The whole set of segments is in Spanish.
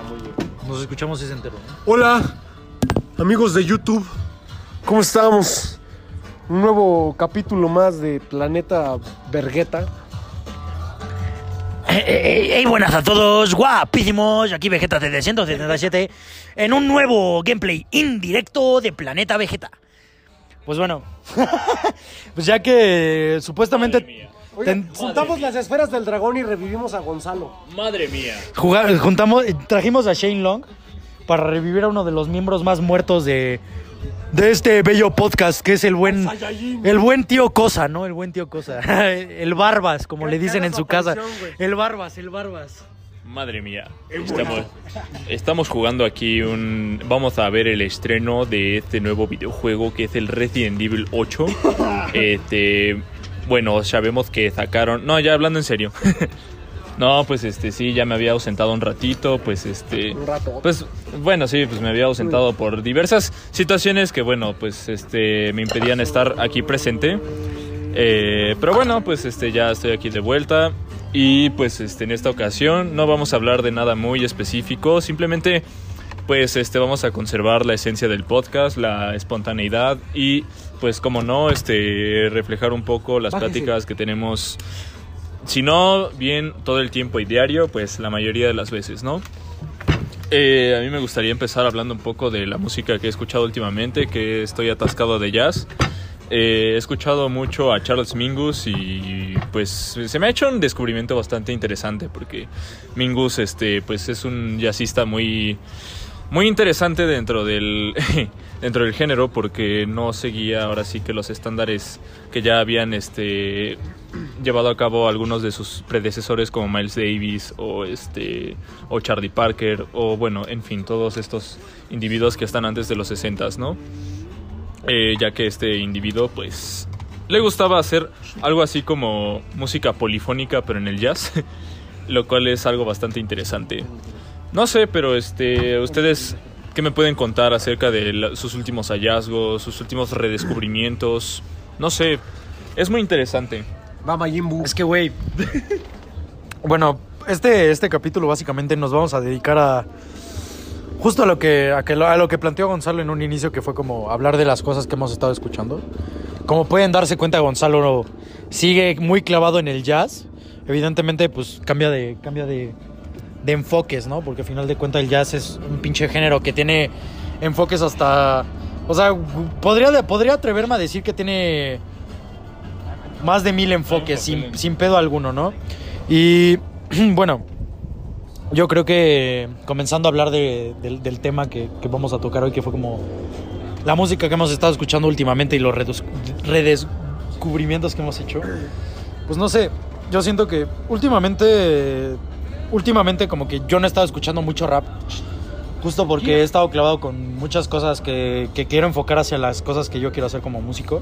Ah, muy bien. Nos escuchamos ese entero. Hola, amigos de YouTube. ¿Cómo estamos? Un nuevo capítulo más de Planeta Vergueta. Hey, buenas a todos, guapísimos. Aquí Vegeta 777 en un nuevo gameplay indirecto de Planeta Vegeta. Pues bueno, pues ya que supuestamente Oigan, ten- juntamos las esferas del dragón y revivimos a Gonzalo. Madre mía. Juga- juntamos, trajimos a Shane Long para revivir a uno de los miembros más muertos de, de este bello podcast, que es el buen, Saiyajin. el buen tío Cosa, ¿no? El buen tío Cosa. El Barbas, como le dicen en su casa. El Barbas, el Barbas. Madre mía. Estamos, estamos jugando aquí un... Vamos a ver el estreno de este nuevo videojuego que es el Resident Evil 8. Este... Bueno, sabemos que sacaron... No, ya hablando en serio. No, pues este sí, ya me había ausentado un ratito, pues este... Un rato. Pues bueno, sí, pues me había ausentado por diversas situaciones que bueno, pues este me impedían estar aquí presente. Eh, pero bueno, pues este ya estoy aquí de vuelta y pues este en esta ocasión no vamos a hablar de nada muy específico, simplemente pues este vamos a conservar la esencia del podcast, la espontaneidad y pues como no, este reflejar un poco las Bájese. pláticas que tenemos si no bien todo el tiempo y diario, pues la mayoría de las veces, ¿no? Eh, a mí me gustaría empezar hablando un poco de la música que he escuchado últimamente, que estoy atascado de jazz. Eh, he escuchado mucho a Charles Mingus y pues se me ha hecho un descubrimiento bastante interesante porque Mingus este pues es un jazzista muy muy interesante dentro del dentro del género porque no seguía ahora sí que los estándares que ya habían este llevado a cabo algunos de sus predecesores como Miles Davis o este o Charlie Parker o bueno en fin todos estos individuos que están antes de los 60 no Eh, ya que este individuo pues le gustaba hacer algo así como música polifónica pero en el jazz lo cual es algo bastante interesante no sé, pero este, ustedes, ¿qué me pueden contar acerca de la- sus últimos hallazgos, sus últimos redescubrimientos? No sé, es muy interesante. Va Majin Buu. Es que, güey. bueno, este, este capítulo básicamente nos vamos a dedicar a. Justo a lo que, a, que a lo que planteó Gonzalo en un inicio, que fue como hablar de las cosas que hemos estado escuchando. Como pueden darse cuenta, Gonzalo sigue muy clavado en el jazz. Evidentemente, pues cambia de, cambia de, de enfoques, ¿no? Porque al final de cuentas el jazz es un pinche género que tiene enfoques hasta... O sea, podría, podría atreverme a decir que tiene más de mil enfoques, sin, sin pedo alguno, ¿no? Y bueno, yo creo que comenzando a hablar de- del, del tema que, que vamos a tocar hoy, que fue como la música que hemos estado escuchando últimamente y los redescubrimientos que hemos hecho, pues no sé, yo siento que últimamente, últimamente como que yo no he estado escuchando mucho rap. Justo porque he estado clavado con muchas cosas que, quiero enfocar hacia las cosas que yo quiero hacer como músico.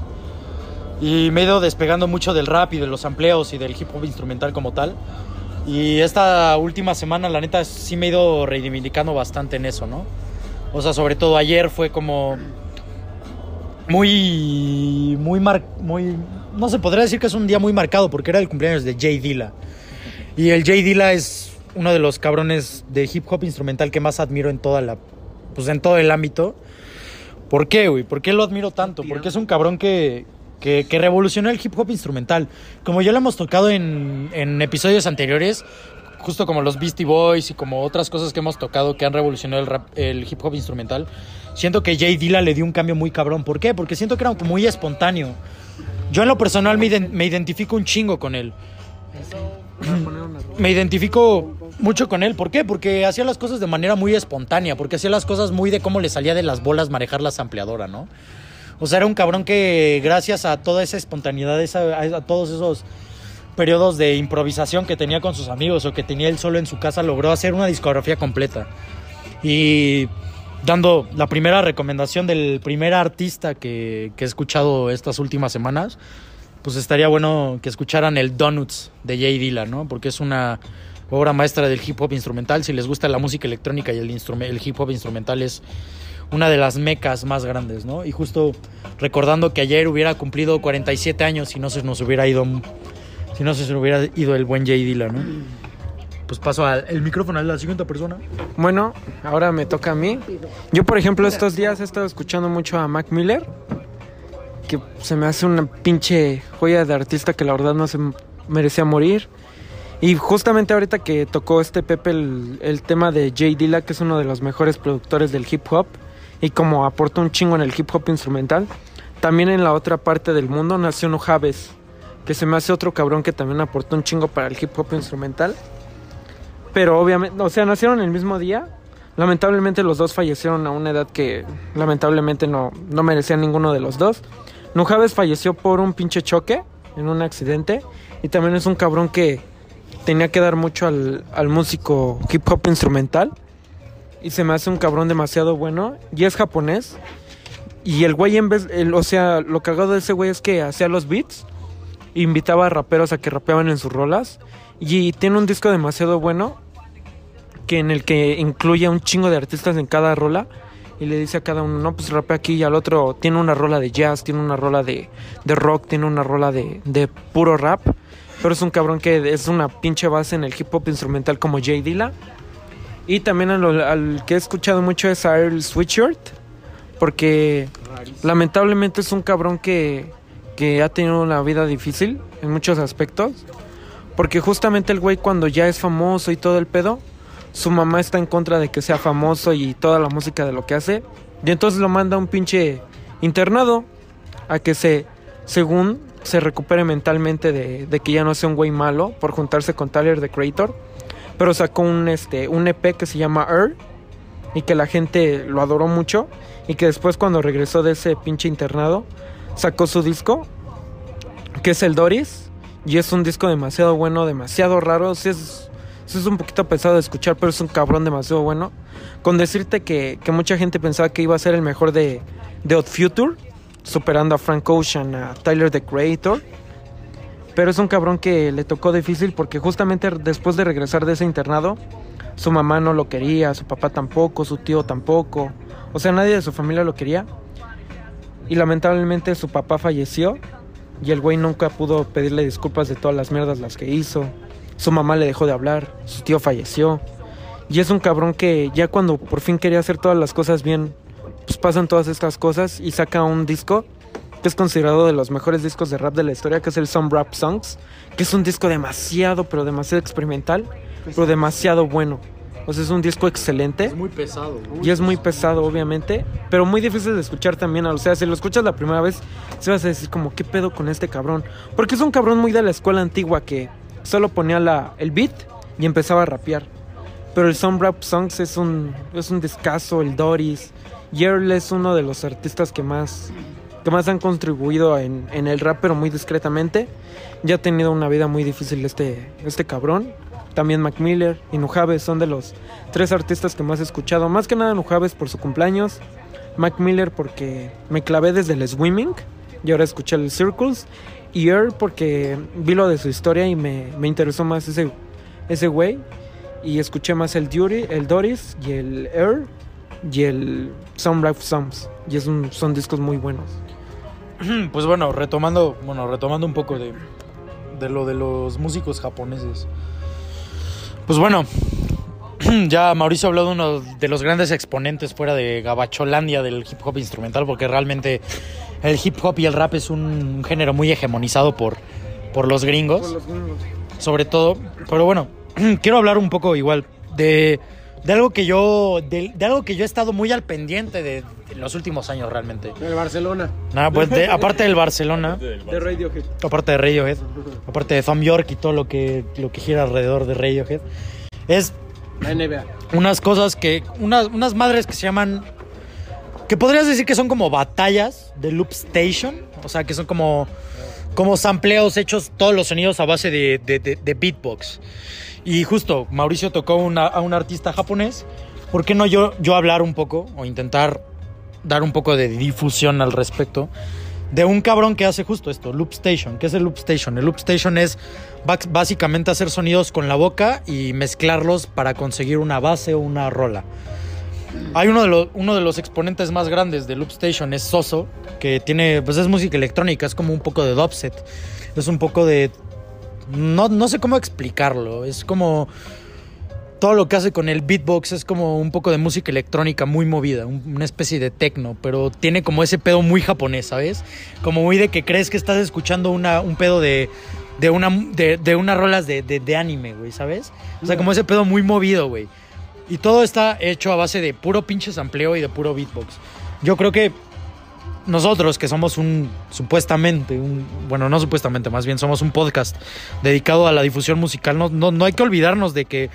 Y me he ido despegando mucho del rap y de los amplios y del hip hop instrumental como tal. Y esta última semana, la neta, sí me he ido reivindicando bastante en eso, ¿no? O sea, sobre todo ayer fue como muy, muy, mar, muy, no se podría decir que es un día muy marcado porque era el cumpleaños de Jay Dilla. Y el Jay Dilla es uno de los cabrones de hip hop instrumental que más admiro en toda la, pues en todo el ámbito. ¿Por qué, güey? ¿Por qué lo admiro tanto? Porque es un cabrón que, que, que revolucionó el hip hop instrumental. Como ya lo hemos tocado en, en episodios anteriores, justo como los Beastie Boys y como otras cosas que hemos tocado que han revolucionado el, rap- el hip hop instrumental, siento que Jay Dilla le dio un cambio muy cabrón. ¿Por qué? Porque siento que era muy espontáneo. Yo en lo personal me, me identifico un chingo con él. Me identifico mucho con él. ¿Por qué? Porque hacía las cosas de manera muy espontánea, porque hacía las cosas muy de cómo le salía de las bolas manejar la sampleadora, ¿no? O sea, era un cabrón que gracias a toda esa espontaneidad, esa- a, todos esos periodos de improvisación que tenía con sus amigos o que tenía él solo en su casa, logró hacer una discografía completa. Y dando la primera recomendación del primer artista que he escuchado estas últimas semanas, pues estaría bueno que escucharan el Donuts de Jay Dilla, ¿no? Porque es una obra maestra del hip hop instrumental. Si les gusta la música electrónica y el, hip hop instrumental es una de las mecas más grandes, ¿no? Y justo recordando que ayer hubiera cumplido 47 años si no se nos hubiera ido si no se nos hubiera ido el buen Jay Dilla, ¿no? pues paso al el micrófono a la siguiente persona. Bueno, ahora me toca a mí. Yo, por ejemplo, estos días he estado escuchando mucho a Mac Miller, que se me hace una pinche joya de artista que la verdad no se merecía morir. Y justamente ahorita que tocó este Pepe el, el tema de Jay Dilla, que es uno de los mejores productores del hip hop, y como aportó un chingo en el hip hop instrumental, también en la otra parte del mundo nació Nujaves, que se me hace otro cabrón que también aportó un chingo para el hip hop instrumental. Pero obviamente, o sea, nacieron el mismo día. Lamentablemente los dos fallecieron a una edad que lamentablemente no, no merecían ninguno de los dos. Nujaves falleció por un pinche choque en un accidente. Y también es un cabrón que tenía que dar mucho al, al músico hip hop instrumental. Y se me hace un cabrón demasiado bueno. Y es japonés. Y el güey en vez, el, o sea, lo cagado de ese güey es que hacía los beats. Invitaba a raperos a que rapeaban en sus rolas. Y tiene un disco demasiado bueno. Que en el que incluye un chingo de artistas en cada rola. Y le dice a cada uno, no, pues rapea aquí. Y al otro tiene una rola de jazz, tiene una rola de, de rock, tiene una rola de, de puro rap. Pero es un cabrón que es una pinche base en el hip hop instrumental como Jay Dilla. Y también al, al que he escuchado mucho es a Earl Sweatshirt. Porque lamentablemente es un cabrón que, que ha tenido una vida difícil en muchos aspectos. Porque justamente el güey cuando ya es famoso y todo el pedo, su mamá está en contra de que sea famoso y toda la música de lo que hace. Y entonces lo manda a un pinche internado a que se, según se recupere mentalmente de, de que ya no sea un güey malo por juntarse con Tyler the Creator. Pero sacó un, este, un EP que se llama Earl y que la gente lo adoró mucho. Y que después cuando regresó de ese pinche internado, sacó su disco, que es el Doris. Y es un disco demasiado bueno, demasiado raro. Es, sí es un poquito pesado de escuchar, pero es un cabrón demasiado bueno. Con decirte que, que mucha gente pensaba que iba a ser el mejor de, de Odd Future, superando a Frank Ocean, a Tyler the Creator. Pero es un cabrón que le tocó difícil porque justamente después de regresar de ese internado, su mamá no lo quería, su papá tampoco, su tío tampoco. O sea, nadie de su familia lo quería. Y lamentablemente su papá falleció y el güey nunca pudo pedirle disculpas de todas las mierdas las que hizo. Su mamá le dejó de hablar, su tío falleció. Y es un cabrón que ya cuando por fin quería hacer todas las cosas bien, pues pasan todas estas cosas y saca un disco que es considerado de los mejores discos de rap de la historia, que es el Some Rap Songs, que es un disco demasiado, pero demasiado experimental, pero demasiado bueno. O sea, es un disco excelente. Es muy pesado. Y es muy pesado, obviamente, pero muy difícil de escuchar también. O sea, si lo escuchas la primera vez, se vas a decir como, ¿qué pedo con este cabrón? Porque es un cabrón muy de la escuela antigua que solo ponía la, el beat y empezaba a rapear. Pero el Some Rap Songs es un, es un discazo, el Doris. Y Earl es uno de los artistas que más, que más han contribuido en, en el rap, pero muy discretamente. Ya ha tenido una vida muy difícil este, este cabrón. También Mac Miller y Nujaves son de los tres artistas que más he escuchado. Más que nada Nujaves por su cumpleaños. Mac Miller porque me clavé desde el Swimming y ahora escuché el Circles. Y Earl porque vi lo de su historia y me, me interesó más ese, ese güey. Y escuché más el, Duty, el Doris y el Earl y el Some Life Songs. Y es un- son discos muy buenos. Pues bueno, retomando, bueno, retomando un poco de, de lo de los músicos japoneses. Pues bueno, ya Mauricio habló de uno de los grandes exponentes fuera de Gabacholandia del hip hop instrumental, porque realmente el hip hop y el rap es un género muy hegemonizado por, por los gringos, sobre todo. Pero bueno, quiero hablar un poco igual de, de algo que yo, de, de algo que yo he estado muy al pendiente de, de los últimos años realmente. El Barcelona. Nada, pues de- aparte del Barcelona, De Radiohead. aparte de Radiohead, aparte de Thom York y todo lo que, lo que gira alrededor de Radiohead, es La NBA. unas cosas que, unas, unas madres que se llaman, que podrías decir que son como batallas de Loop Station, o sea, que son como, como sampleos hechos todos los sonidos a base de, beatbox. Y justo, Mauricio tocó a un artista japonés, ¿por qué no yo, yo hablar un poco o intentar dar un poco de difusión al respecto? de un cabrón que hace justo esto, Loop Station. ¿Qué es el Loop Station? El Loop Station es básicamente hacer sonidos con la boca y mezclarlos para conseguir una base o una rola. Hay uno de, los, uno de los exponentes más grandes de Loop Station, es Soso, que tiene, pues es música electrónica, es como un poco de dubstep, es un poco de... No, no sé cómo explicarlo, es como... todo lo que hace con el beatbox es como un poco de música electrónica muy movida, un- una especie de techno, pero tiene como ese pedo muy japonés, ¿sabes? Como muy de que crees que estás escuchando una, un pedo de, de, una, de, de unas rolas de, de, de anime, güey, ¿sabes? O sea, como ese pedo muy movido, güey. Y todo está hecho a base de puro pinche sampleo y de puro beatbox. Yo creo que nosotros que somos un supuestamente un bueno no supuestamente más bien somos un podcast dedicado a la difusión musical no, no, no hay que olvidarnos de que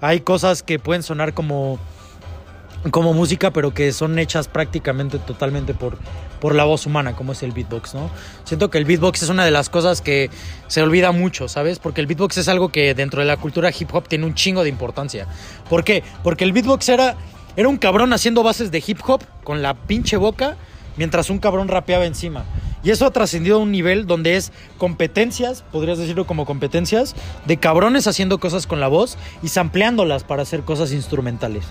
hay cosas que pueden sonar como como música pero que son hechas prácticamente totalmente por por la voz humana como es el beatbox no siento que el beatbox es una de las cosas que se olvida mucho sabes porque el beatbox es algo que dentro de la cultura hip hop tiene un chingo de importancia ¿por qué? porque el beatbox era era un cabrón haciendo bases de hip hop con la pinche boca mientras un cabrón rapeaba encima. Y eso ha trascendido a un nivel donde es competencias, podrías decirlo como competencias, de cabrones haciendo cosas con la voz y sampleándolas para hacer cosas instrumentales.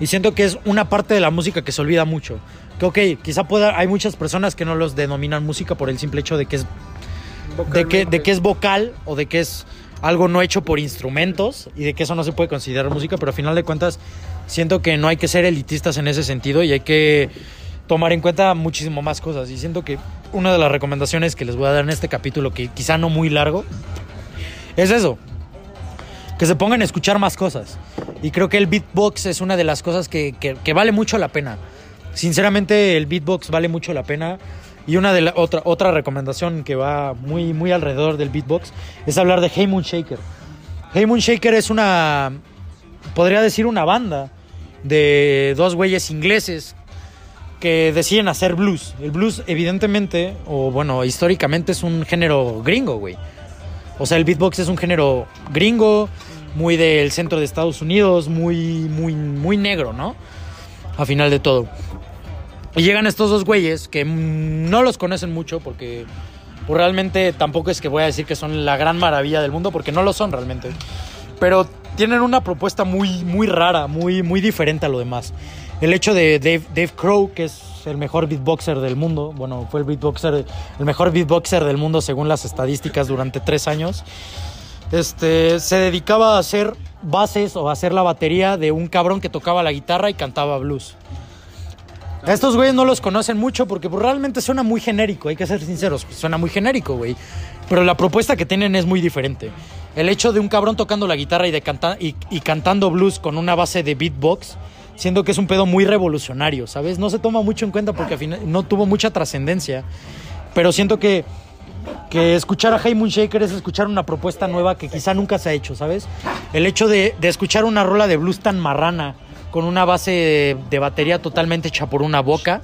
Y siento que es una parte de la música que se olvida mucho. Que ok, quizá pueda, hay muchas personas que no los denominan música por el simple hecho de que es de que, de que es vocal o de que es algo no hecho por instrumentos y de que eso no se puede considerar música, pero a final de cuentas siento que no hay que ser elitistas en ese sentido y hay que tomar en cuenta muchísimo más cosas. Y siento que una de las recomendaciones que les voy a dar en este capítulo, que quizá no muy largo, es eso. Que se pongan a escuchar más cosas. Y creo que el beatbox es una de las cosas que, que- que vale mucho la pena. Sinceramente, el beatbox vale mucho la pena. Y una de la, otra, otra recomendación que va muy, muy alrededor del beatbox es hablar de Hey Moon Shaker. Hey Moon Shaker es una, podría decir una banda de dos güeyes ingleses que deciden hacer blues. El blues, evidentemente, o bueno, históricamente es un género gringo, güey. O sea, el beatbox es un género gringo, muy del centro de Estados Unidos, muy, muy, muy negro, ¿no? A final de todo. Y llegan estos dos güeyes que mm, no los conocen mucho porque pues, realmente tampoco es que voy a decir que son la gran maravilla del mundo porque no lo son realmente. Pero tienen una propuesta muy, muy rara, muy, muy diferente a lo demás. El hecho de Dave, Dave Crow, que es el mejor beatboxer del mundo, bueno, fue el beatboxer, el mejor beatboxer del mundo según las estadísticas durante tres años, este, se dedicaba a hacer bases o a hacer la batería de un cabrón que tocaba la guitarra y cantaba blues. Estos güeyes no los conocen mucho porque pues, realmente suena muy genérico, hay que ser sinceros, pues, suena muy genérico, güey. Pero la propuesta que tienen es muy diferente. El hecho de un cabrón tocando la guitarra y, de canta- y cantando blues con una base de beatbox, siendo que es un pedo muy revolucionario, ¿sabes? No se toma mucho en cuenta porque al final no tuvo mucha trascendencia. Pero siento que, que escuchar a Hey Shaker es escuchar una propuesta nueva que quizá nunca se ha hecho, ¿sabes? El hecho de, escuchar una rola de blues tan marrana, con una base de, de batería totalmente hecha por una boca,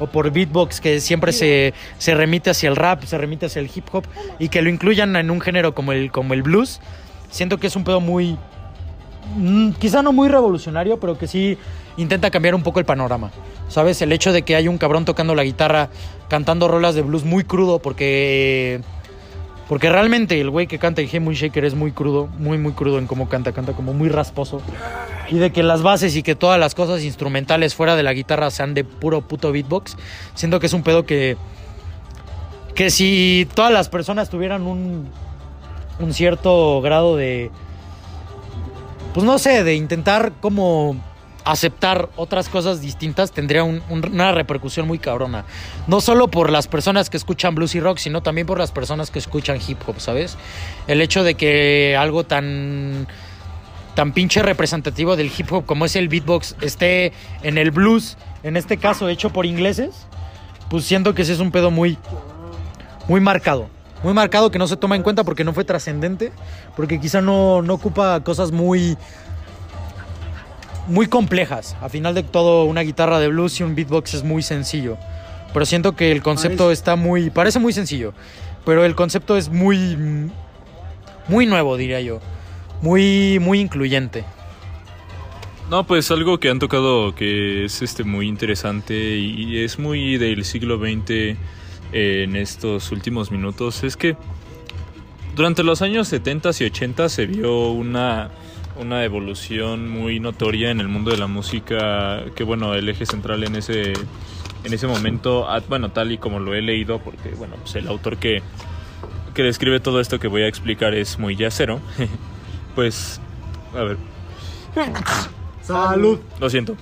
o por beatbox que siempre se, se remite hacia el rap, se remite hacia el hip hop, y que lo incluyan en un género como el, como el blues, siento que es un pedo muy, mm, quizá no muy revolucionario, pero que sí intenta cambiar un poco el panorama. ¿Sabes? El hecho de que hay un cabrón tocando la guitarra, cantando rolas de blues muy crudo, porque. Porque realmente el güey que canta el Moon Shaker es muy crudo, muy, muy crudo en cómo canta, canta como muy rasposo. Y de que las bases y que todas las cosas instrumentales fuera de la guitarra sean de puro puto beatbox. Siento que es un pedo que. Que si todas las personas tuvieran un. Un cierto grado de pues no sé, de intentar como aceptar otras cosas distintas tendría un- un- una repercusión muy cabrona. No solo por las personas que escuchan blues y rock, sino también por las personas que escuchan hip hop, ¿sabes? El hecho de que algo tan tan pinche representativo del hip hop como es el beatbox esté en el blues, en este caso hecho por ingleses, pues siento que ese es un pedo muy muy marcado. Muy marcado que no se toma en cuenta porque no fue trascendente, porque quizá no, no ocupa cosas muy muy complejas. A final de todo, una guitarra de blues y un beatbox es muy sencillo. Pero siento que el concepto Parece- está muy. Parece muy sencillo. Pero el concepto es muy. Muy nuevo, diría yo. Muy, muy incluyente. No, pues algo que han tocado que es este muy interesante y es muy del siglo XX en estos últimos minutos es que durante los años 70 y 80 se vio una, una evolución muy notoria en el mundo de la música que bueno, el eje central en ese en ese momento, ah, bueno, tal y como lo he leído porque bueno, pues el autor que que describe todo esto que voy a explicar es muy yacero. pues a ver, Salud. Lo siento.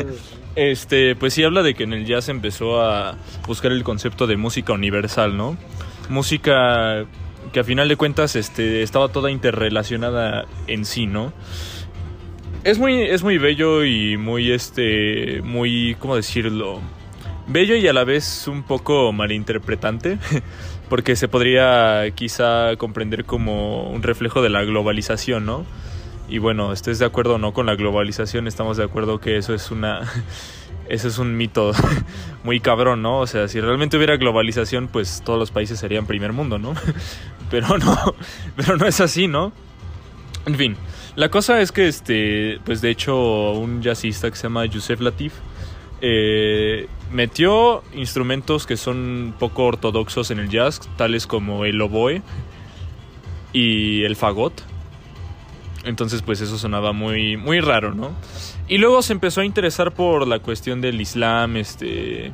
este, pues sí habla de que en el jazz empezó a buscar el concepto de música universal, ¿no? Música que a final de cuentas este, estaba toda interrelacionada en sí, ¿no? Es muy, es muy bello y muy, este, muy, ¿cómo decirlo? Bello y a la vez un poco malinterpretante, porque se podría quizá comprender como un reflejo de la globalización, ¿no? Y bueno, estés de acuerdo o no con la globalización, estamos de acuerdo que eso es una... Eso es un mito muy cabrón, ¿no? O sea, si realmente hubiera globalización, pues todos los países serían primer mundo, ¿no? Pero no, pero no es así, ¿no? En fin, la cosa es que, este, pues de hecho, un jazzista que se llama Yusef Latif eh, metió instrumentos que son poco ortodoxos en el jazz, tales como el oboe y el fagot. Entonces, pues eso sonaba muy, muy raro, ¿no? Y luego se empezó a interesar por la cuestión del Islam, este,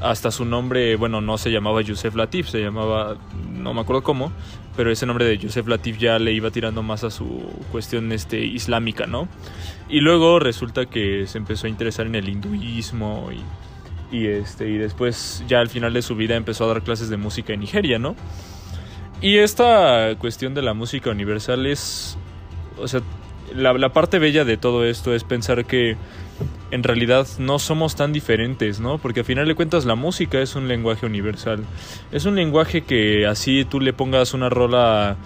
hasta su nombre, bueno, no se llamaba Yusef Latif, se llamaba, no me acuerdo cómo, pero ese nombre de Yusef Latif ya le iba tirando más a su cuestión este, islámica, ¿no? Y luego resulta que se empezó a interesar en el hinduismo y, y, este, y después ya al final de su vida empezó a dar clases de música en Nigeria, ¿no? Y esta cuestión de la música universal es, o sea, la, la parte bella de todo esto es pensar que en realidad no somos tan diferentes, ¿no? Porque al final de cuentas la música es un lenguaje universal. Es un lenguaje que así tú le pongas una rola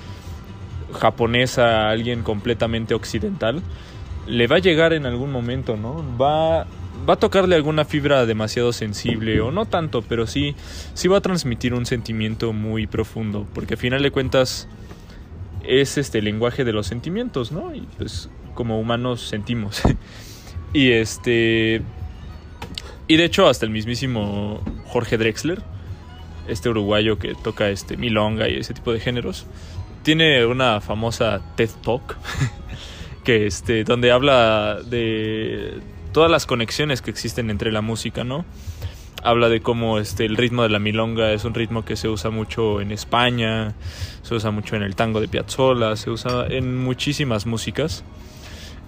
japonesa a alguien completamente occidental, le va a llegar en algún momento, ¿no? Va, va a tocarle alguna fibra demasiado sensible, o no tanto, pero sí, sí va a transmitir un sentimiento muy profundo, porque al final de cuentas es este lenguaje de los sentimientos, ¿no? Y pues como humanos sentimos. Y este. Y de hecho, hasta el mismísimo Jorge Drexler, este uruguayo que toca este milonga y ese tipo de géneros, tiene una famosa TED Talk que este donde habla de todas las conexiones que existen entre la música, ¿no? Habla de cómo este el ritmo de la milonga es un ritmo que se usa mucho en España, se usa mucho en el tango de Piazzolla, se usa en muchísimas músicas.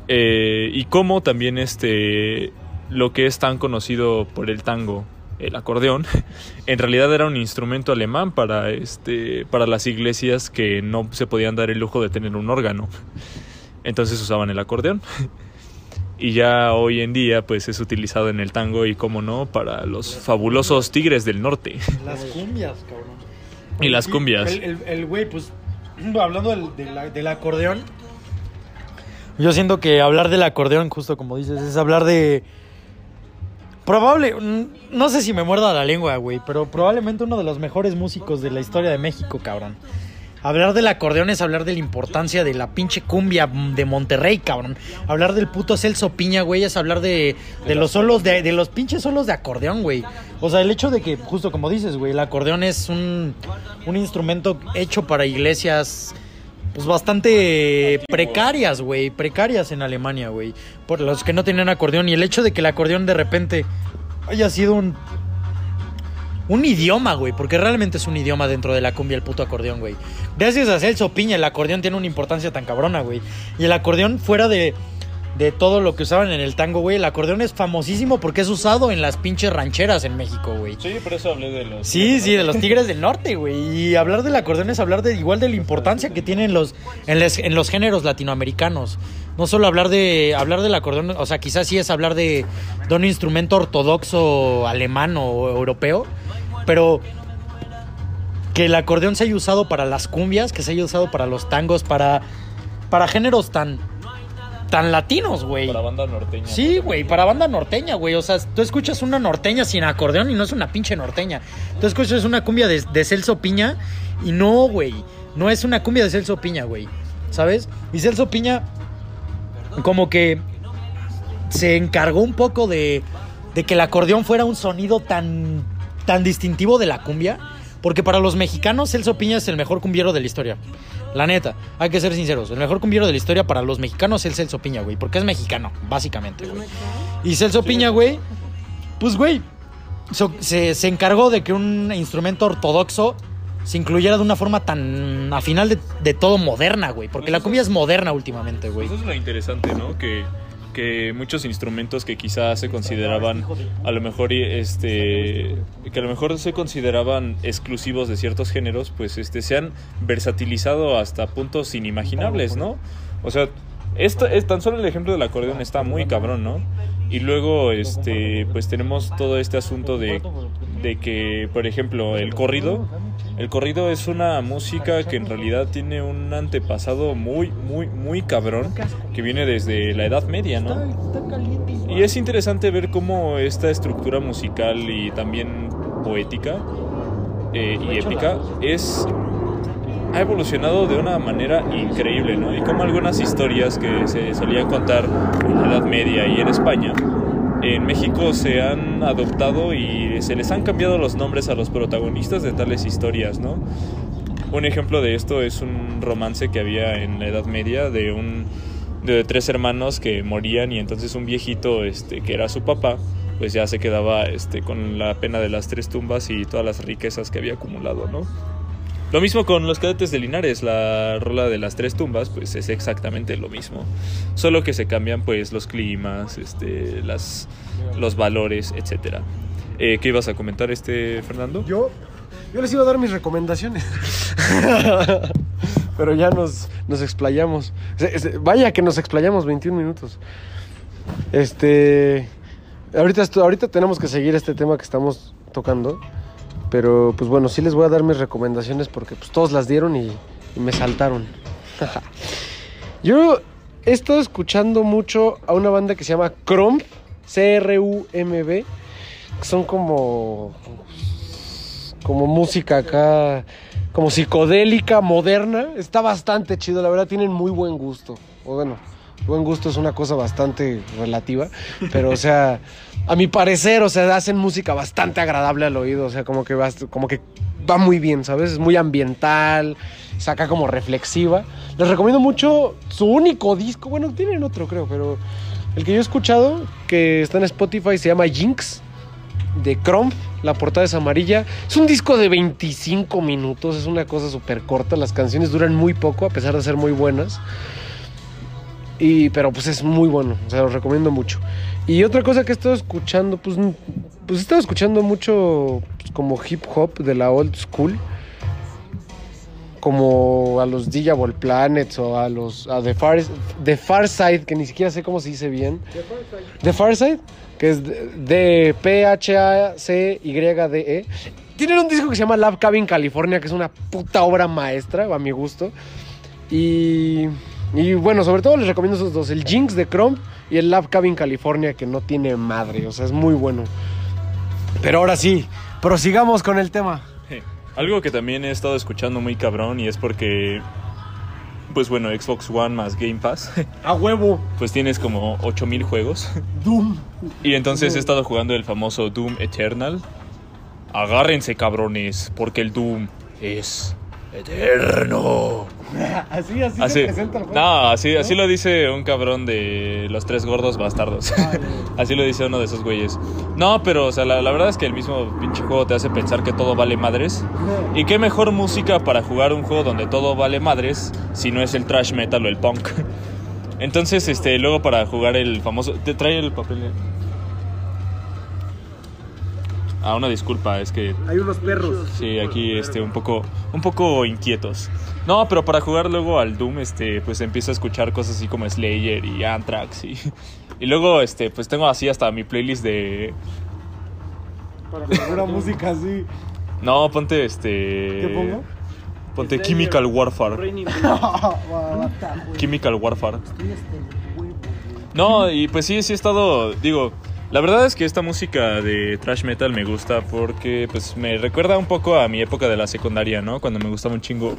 Eh, y cómo también este lo que es tan conocido por el tango, el acordeón, en realidad era un instrumento alemán para este para las iglesias que no se podían dar el lujo de tener un órgano. Entonces usaban el acordeón. Y ya hoy en día pues es utilizado en el tango y como no para los fabulosos tigres del norte. Las cumbias, cabrón. Y las cumbias. El- güey, pues, hablando del, del acordeón. Yo siento que hablar del acordeón, justo como dices, es hablar de. Probable, no sé si me muerda la lengua, güey, pero probablemente uno de los mejores músicos de la historia de México, cabrón. Hablar del acordeón es hablar de la importancia de la pinche cumbia de Monterrey, cabrón. Hablar del puto Celso Piña, güey, es hablar de, de los solos, de, de los pinches solos de acordeón, güey. O sea, el hecho de que, justo como dices, güey, el acordeón es un, un instrumento hecho para iglesias, pues bastante precarias, güey. Precarias en Alemania, güey. Por los que no tenían acordeón. Y el hecho de que el acordeón de repente haya sido un un idioma, güey, porque realmente es un idioma dentro de la cumbia el puto acordeón, güey. Gracias a Celso Piña el acordeón tiene una importancia tan cabrona, güey. Y el acordeón fuera de, de todo lo que usaban en el tango, güey, el acordeón es famosísimo porque es usado en las pinches rancheras en México, güey. Sí, por eso hablé de los Sí, sí, de los Tigres del Norte, güey. Y hablar del acordeón es hablar de igual de la importancia que tienen los en, les- en los géneros latinoamericanos. No solo hablar de hablar del acordeón, o sea, quizás sí es hablar de, de un instrumento ortodoxo alemán o europeo, pero que el acordeón se haya usado para las cumbias, que se haya usado para los tangos, para para géneros tan tan latinos, güey. para banda norteña. Sí, güey, para banda norteña, güey. O sea, tú escuchas una norteña sin acordeón y no es una pinche norteña. Tú escuchas una cumbia de, de Celso Piña y no, güey. No es una cumbia de Celso Piña, güey. ¿Sabes? Y Celso Piña, como que se encargó un poco de, de que el acordeón fuera un sonido tan, tan distintivo de la cumbia. Porque para los mexicanos, Celso Piña es el mejor cumbiero de la historia. La neta, hay que ser sinceros. El mejor cumbiero de la historia para los mexicanos es Celso Piña, güey. Porque es mexicano, básicamente, güey. Y Celso Piña, güey, pues, güey, so- se, se encargó de que un instrumento ortodoxo se incluyera de una forma tan, a final de, de todo, moderna, güey. Porque Pues la cumbia es- es moderna últimamente, güey. Eso es lo interesante, ¿no? Que, que muchos instrumentos que quizás se consideraban a lo mejor este que a lo mejor se consideraban exclusivos de ciertos géneros, pues este se han versatilizado hasta puntos inimaginables, ¿no? O sea, esto es tan solo el ejemplo del acordeón está muy cabrón, ¿no? Y luego este pues tenemos todo este asunto de de que, por ejemplo, el corrido el corrido es una música que en realidad tiene un antepasado muy, muy, muy cabrón, que viene desde la Edad Media, ¿no? Y es interesante ver cómo esta estructura musical y también poética eh, y épica es ha evolucionado de una manera increíble, ¿no? Y como algunas historias que se solían contar en la Edad Media y en España, en México se han adoptado y se les han cambiado los nombres a los protagonistas de tales historias, ¿no? Un ejemplo de esto es un romance que había en la Edad Media de un de tres hermanos que morían y entonces un viejito este que era su papá pues ya se quedaba este con la pena de las tres tumbas y todas las riquezas que había acumulado, ¿no? Lo mismo con los cadetes de Linares, la rola de las tres tumbas, pues es exactamente lo mismo. Solo que se cambian pues los climas, este, las, los valores, etc. Eh, ¿Qué ibas a comentar, este Fernando? Yo, yo les iba a dar mis recomendaciones. Pero ya nos, nos explayamos. Vaya que nos explayamos 21 minutos. Este. Ahorita, ahorita tenemos que seguir este tema que estamos tocando. Pero pues bueno, sí les voy a dar mis recomendaciones porque pues todos las dieron y, y me saltaron. Yo he estado escuchando mucho a una banda que se llama Crumb, C-R-U-M-B, que son como como música acá, como psicodélica, moderna. Está bastante chido, la verdad tienen muy buen gusto. O bueno, buen gusto es una cosa bastante relativa, pero o sea, a mi parecer, o sea, hacen música bastante agradable al oído, o sea, como que va, muy bien, ¿sabes? Es muy ambiental, saca como reflexiva. Les recomiendo mucho su único disco, bueno, tienen otro creo, pero el que yo he escuchado, que está en Spotify, se llama Jinx de Crump. La portada es amarilla. Es un disco de 25 minutos. Es una cosa súper corta. Las canciones duran muy poco, a pesar de ser muy buenas. Y, pero pues es muy bueno. O sea, los recomiendo mucho. Y otra cosa que he estado escuchando, pues, pues he estado escuchando mucho pues, como hip hop de la old school. Como a los Digable Planets o a los a The Far, The Far Side, que ni siquiera sé cómo se dice bien. The Far Side, que es de P-H-A-C-Y-D-E. E. Tienen un disco que se llama Lab Cabin California, que es una puta obra maestra, a mi gusto. Y, y bueno, sobre todo les recomiendo esos dos: el Jinx de Chrome y el Lab Cabin California, que no tiene madre, o sea, es muy bueno. Pero ahora sí, prosigamos con el tema. Algo que también he estado escuchando muy cabrón y es porque, pues bueno, Xbox One más Game Pass, A huevo, pues tienes como 8000 juegos. Doom. Y entonces he estado jugando el famoso Doom Eternal. Agárrense cabrones, porque el Doom es eterno. Así, así, Así, se presenta el juego. no, así, así lo dice un cabrón de los tres gordos bastardos. así lo dice uno de esos güeyes. No, pero, o sea, la, la verdad es que el mismo pinche juego te hace pensar que todo vale madres. Y qué mejor música para jugar un juego donde todo vale madres si no es el trash metal o el punk. Entonces, este, luego para jugar el famoso. Te trae el papel. Ah, una disculpa, es que Hay unos perros. Sí, aquí este un poco un poco inquietos. No, pero para jugar luego al Doom este pues empiezo a escuchar cosas así como Slayer y Anthrax y y luego este pues tengo así hasta mi playlist de Para poner una música así. No, ponte este ¿Qué pongo? Ponte Chemical Warfare. Chemical Warfare. No, y pues sí, sí he estado, digo, la verdad es que esta música de thrash metal me gusta porque pues me recuerda un poco a mi época de la secundaria, ¿no? Cuando me gustaba un chingo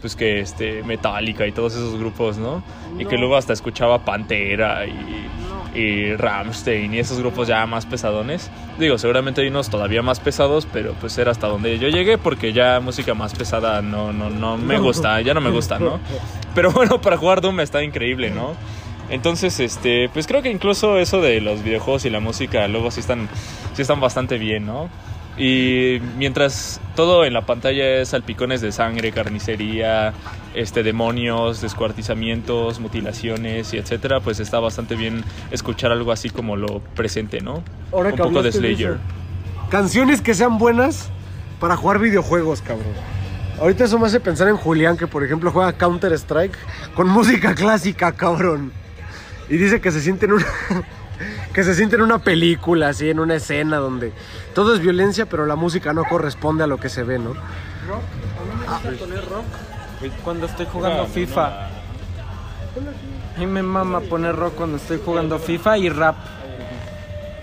pues que este Metallica y todos esos grupos, ¿no? Y que luego hasta escuchaba Pantera y, y Ramstein y esos grupos ya más pesadones. Digo, seguramente hay unos todavía más pesados, pero pues era hasta donde yo llegué porque ya música más pesada no no no me gusta, ya no me gusta, ¿no? Pero bueno, para jugar Doom está increíble, ¿no? Entonces, este, pues creo que incluso eso de los videojuegos y la música luego sí están, sí están bastante bien, ¿no? Y mientras todo en la pantalla es salpicones de sangre, carnicería, este demonios, descuartizamientos, mutilaciones y etcétera, pues está bastante bien escuchar algo así como lo presente, ¿no? Ahora Un que poco de Slayer. eso. Canciones que sean buenas para jugar videojuegos, cabrón. Ahorita eso me hace pensar en Julián, que por ejemplo juega Counter Strike con música clásica, cabrón. Y dice que se siente en una. que se siente en una película, así, en una escena donde todo es violencia, pero la música no corresponde a lo que se ve, ¿no? Cuando estoy jugando FIFA. A mí me mama poner rock cuando estoy jugando FIFA y rap.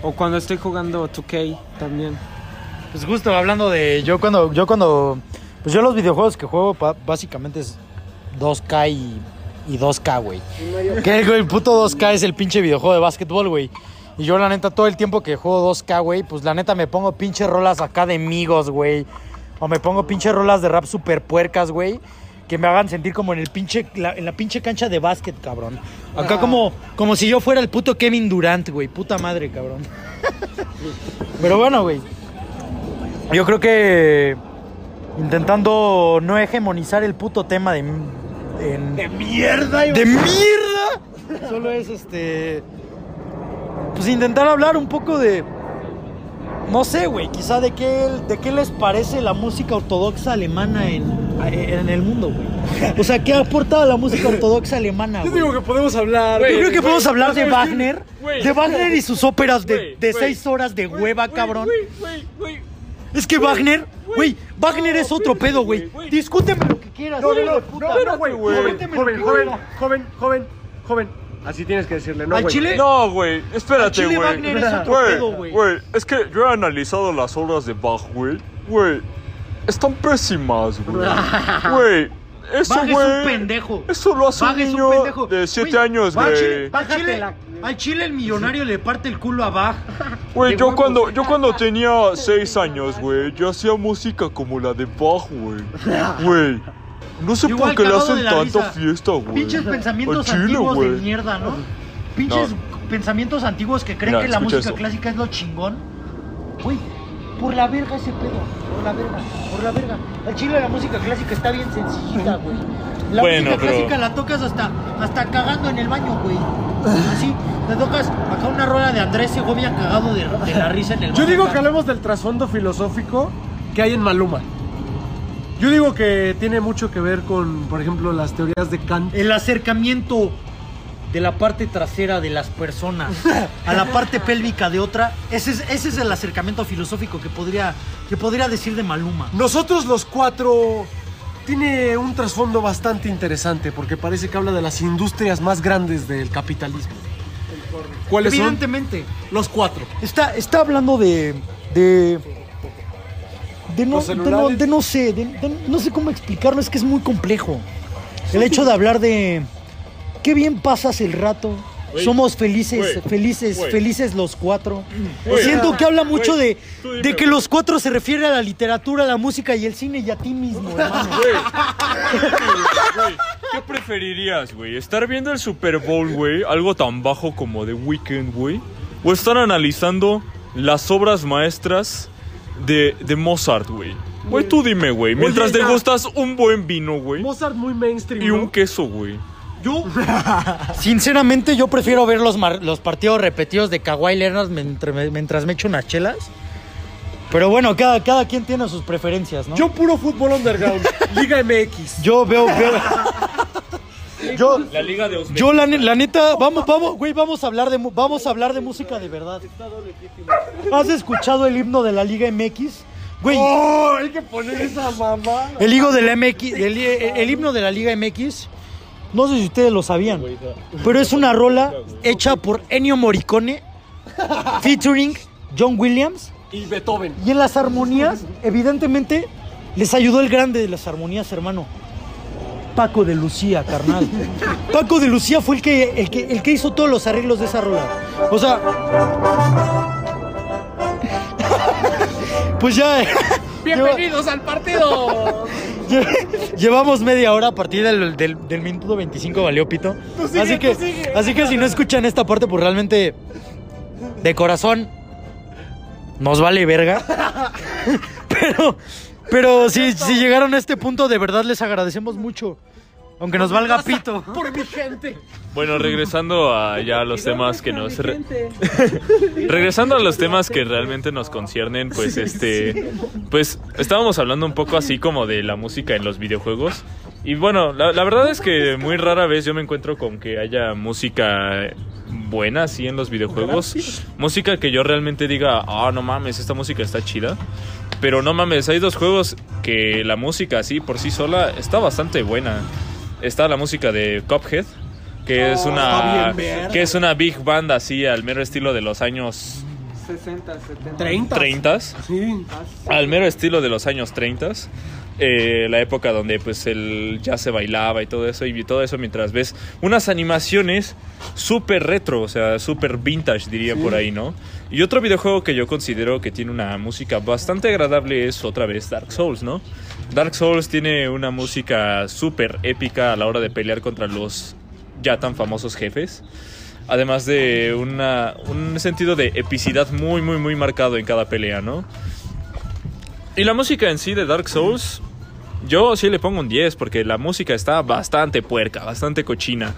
O cuando estoy jugando 2K también. Pues justo hablando de yo cuando yo cuando pues yo los videojuegos que juego básicamente es 2K y, y 2K, güey. Que güey, el puto 2K es el pinche videojuego de básquetbol, güey. Y yo la neta todo el tiempo que juego 2K, güey, pues la neta me pongo pinche rolas acá de amigos, güey. O me pongo pinche rolas de rap super puercas, güey. Que me hagan sentir como en el pinche, la- en la pinche cancha de básquet, cabrón. Acá como, como si yo fuera el puto Kevin Durant, güey. Puta madre, cabrón. Pero bueno, güey. Yo creo que intentando no hegemonizar el puto tema de de mierda, de mierda. Solo es este pues intentar hablar un poco de no sé, güey, quizá de qué de qué les parece la música ortodoxa alemana en, en el mundo, güey. O sea, ¿qué ha aportado la música ortodoxa alemana, Yo güey? digo que podemos hablar. Yo Güey, creo que podemos hablar de Wagner, de Wagner y sus óperas de, de seis horas de hueva, cabrón. Güey, güey, güey. Es que Wagner, güey, Wagner es otro pedo, güey. güey. Discúteme lo que quieras. No, no, no, no, no, güey, güey. joven, joven, que joven, joven, joven, joven. Así tienes que decirle, no, Al güey. chile, No, güey, espérate, Chile güey. Wagner es otro pedo, güey. Güey, es que yo he analizado las obras de Bach, güey. Güey, están pésimas, güey. Güey, eso, Bach es güey. un pendejo. Eso lo hace Bach un es un niño pendejo. de 7 Güey, años, güey. Al Chile, al Chile el millonario le parte el culo a Bach. Güey, yo cuando, yo cuando tenía 6 años, güey, yo hacía música como la de Bach, güey. Güey. No sé por qué le cagado de hacen la tanta risa. fiesta, güey. Pinches pensamientos Al chile, antiguos güey. de mierda, ¿no? Pinches pensamientos antiguos que creen Mira, que la escucha música clásica es lo chingón. Güey, por la verga ese pedo. Por la verga, por la verga. Al chile la música clásica está bien sencillita, güey. La Bueno, música pero- clásica la tocas hasta, hasta cagando en el baño, güey. Así, te tocas acá una rola de Andrés Segovia cagado de, de la risa en el baño. Yo digo que hablemos del trasfondo filosófico que hay en Maluma. Yo digo que tiene mucho que ver con, por ejemplo, las teorías de Kant. El acercamiento de la parte trasera de las personas a la parte pélvica de otra, ese es, ese es el acercamiento filosófico que podría, que podría decir de Maluma. Nosotros los cuatro tiene un trasfondo bastante interesante porque parece que habla de las industrias más grandes del capitalismo. ¿Cuáles son? Evidentemente. Los cuatro. Está, está hablando de. de. de no, ¿Los de no, de no sé, de- de- no sé cómo explicarlo, es que es muy complejo. El hecho de hablar de. Qué bien pasas el rato. Somos felices, felices, felices los cuatro. Siento que habla mucho de, tú dime, de que los cuatro se refiere a la literatura, a la música y el cine y a ti mismo, hermano. ¿qué preferirías, güey? ¿Estar viendo el Super Bowl, güey? Algo tan bajo como The Weeknd, güey. ¿O estar analizando las obras maestras de, de Mozart, güey? Güey, tú dime, güey. Mientras te gustas un buen vino, güey. Mozart muy mainstream. Y ¿no? un queso, güey. Yo, sinceramente, yo prefiero ver los, mar- los partidos repetidos de Kawhi Leonard mientras me, mientras me echo unas chelas. Pero bueno, cada, cada quien tiene sus preferencias, ¿no? Yo puro fútbol underground. Liga MX. Yo veo, veo. Yo, La Liga de yo la, ne- la neta, vamos, vamos, güey, vamos a hablar de, mu- vamos a hablar de música de verdad. ¿Has escuchado el himno de la Liga MX? Güey, ¡Oh! Hay que poner esa mamá. el de la MX, el, el himno de la Liga MX, no sé si ustedes lo sabían, pero es una rola hecha por Ennio Morricone, featuring John Williams. Y Beethoven. Y en las armonías, evidentemente, les ayudó el grande de las armonías, hermano. Paco de Lucía, carnal. Paco de Lucía fue el que, el que, el que hizo todos los arreglos de esa rola. O sea. Pues ya. Bienvenidos al partido. Lle- Llevamos media hora a partir del, del, del minuto 25 valió pito. así que, así que si no escuchan esta parte, pues realmente de corazón nos vale verga. pero, pero si, si llegaron a este punto, de verdad les agradecemos mucho. Aunque nos valga pito. Por mi gente. Bueno, regresando a ya los temas que nos re- regresando a los temas que realmente nos conciernen, pues este pues estábamos hablando un poco así como de la música en los videojuegos. Y bueno, la, la verdad es que muy rara vez yo me encuentro con que haya música buena así en los videojuegos. Música que yo realmente diga, ah, no mames, esta música está chida. Pero no mames, hay dos juegos que la música así por sí sola está bastante buena. Está la música de Cuphead, que es una que es una big band así al mero estilo de los años 60, 70. 30. 30 Sí. al mero estilo de los años 30 eh, la época donde pues el ya se bailaba y todo eso y todo eso mientras ves unas animaciones súper retro o sea súper vintage diría por ahí no y otro videojuego que yo considero que tiene una música bastante agradable es otra vez Dark Souls no Dark Souls tiene una música súper épica a la hora de pelear contra los ya tan famosos jefes. Además de una, un sentido de epicidad muy, muy, muy marcado en cada pelea, ¿no? Y la música en sí de Dark Souls, yo sí le pongo un 10 porque la música está bastante puerca, bastante cochina.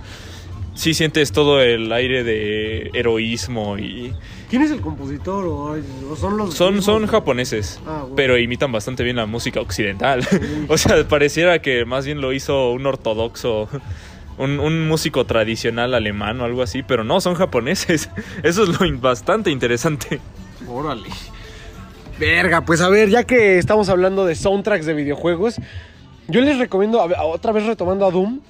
Sí sientes todo el aire de heroísmo y ¿Quién es el compositor? ¿O, o son los son, mismos? son japoneses, Ah, bueno. pero imitan bastante bien la música occidental. o sea, pareciera que más bien lo hizo un ortodoxo, un, un músico tradicional alemán o algo así, pero no, son japoneses. Eso es lo in- bastante interesante. Órale. Verga, pues a ver, ya que estamos hablando de soundtracks de videojuegos, yo les recomiendo, otra vez retomando a Doom,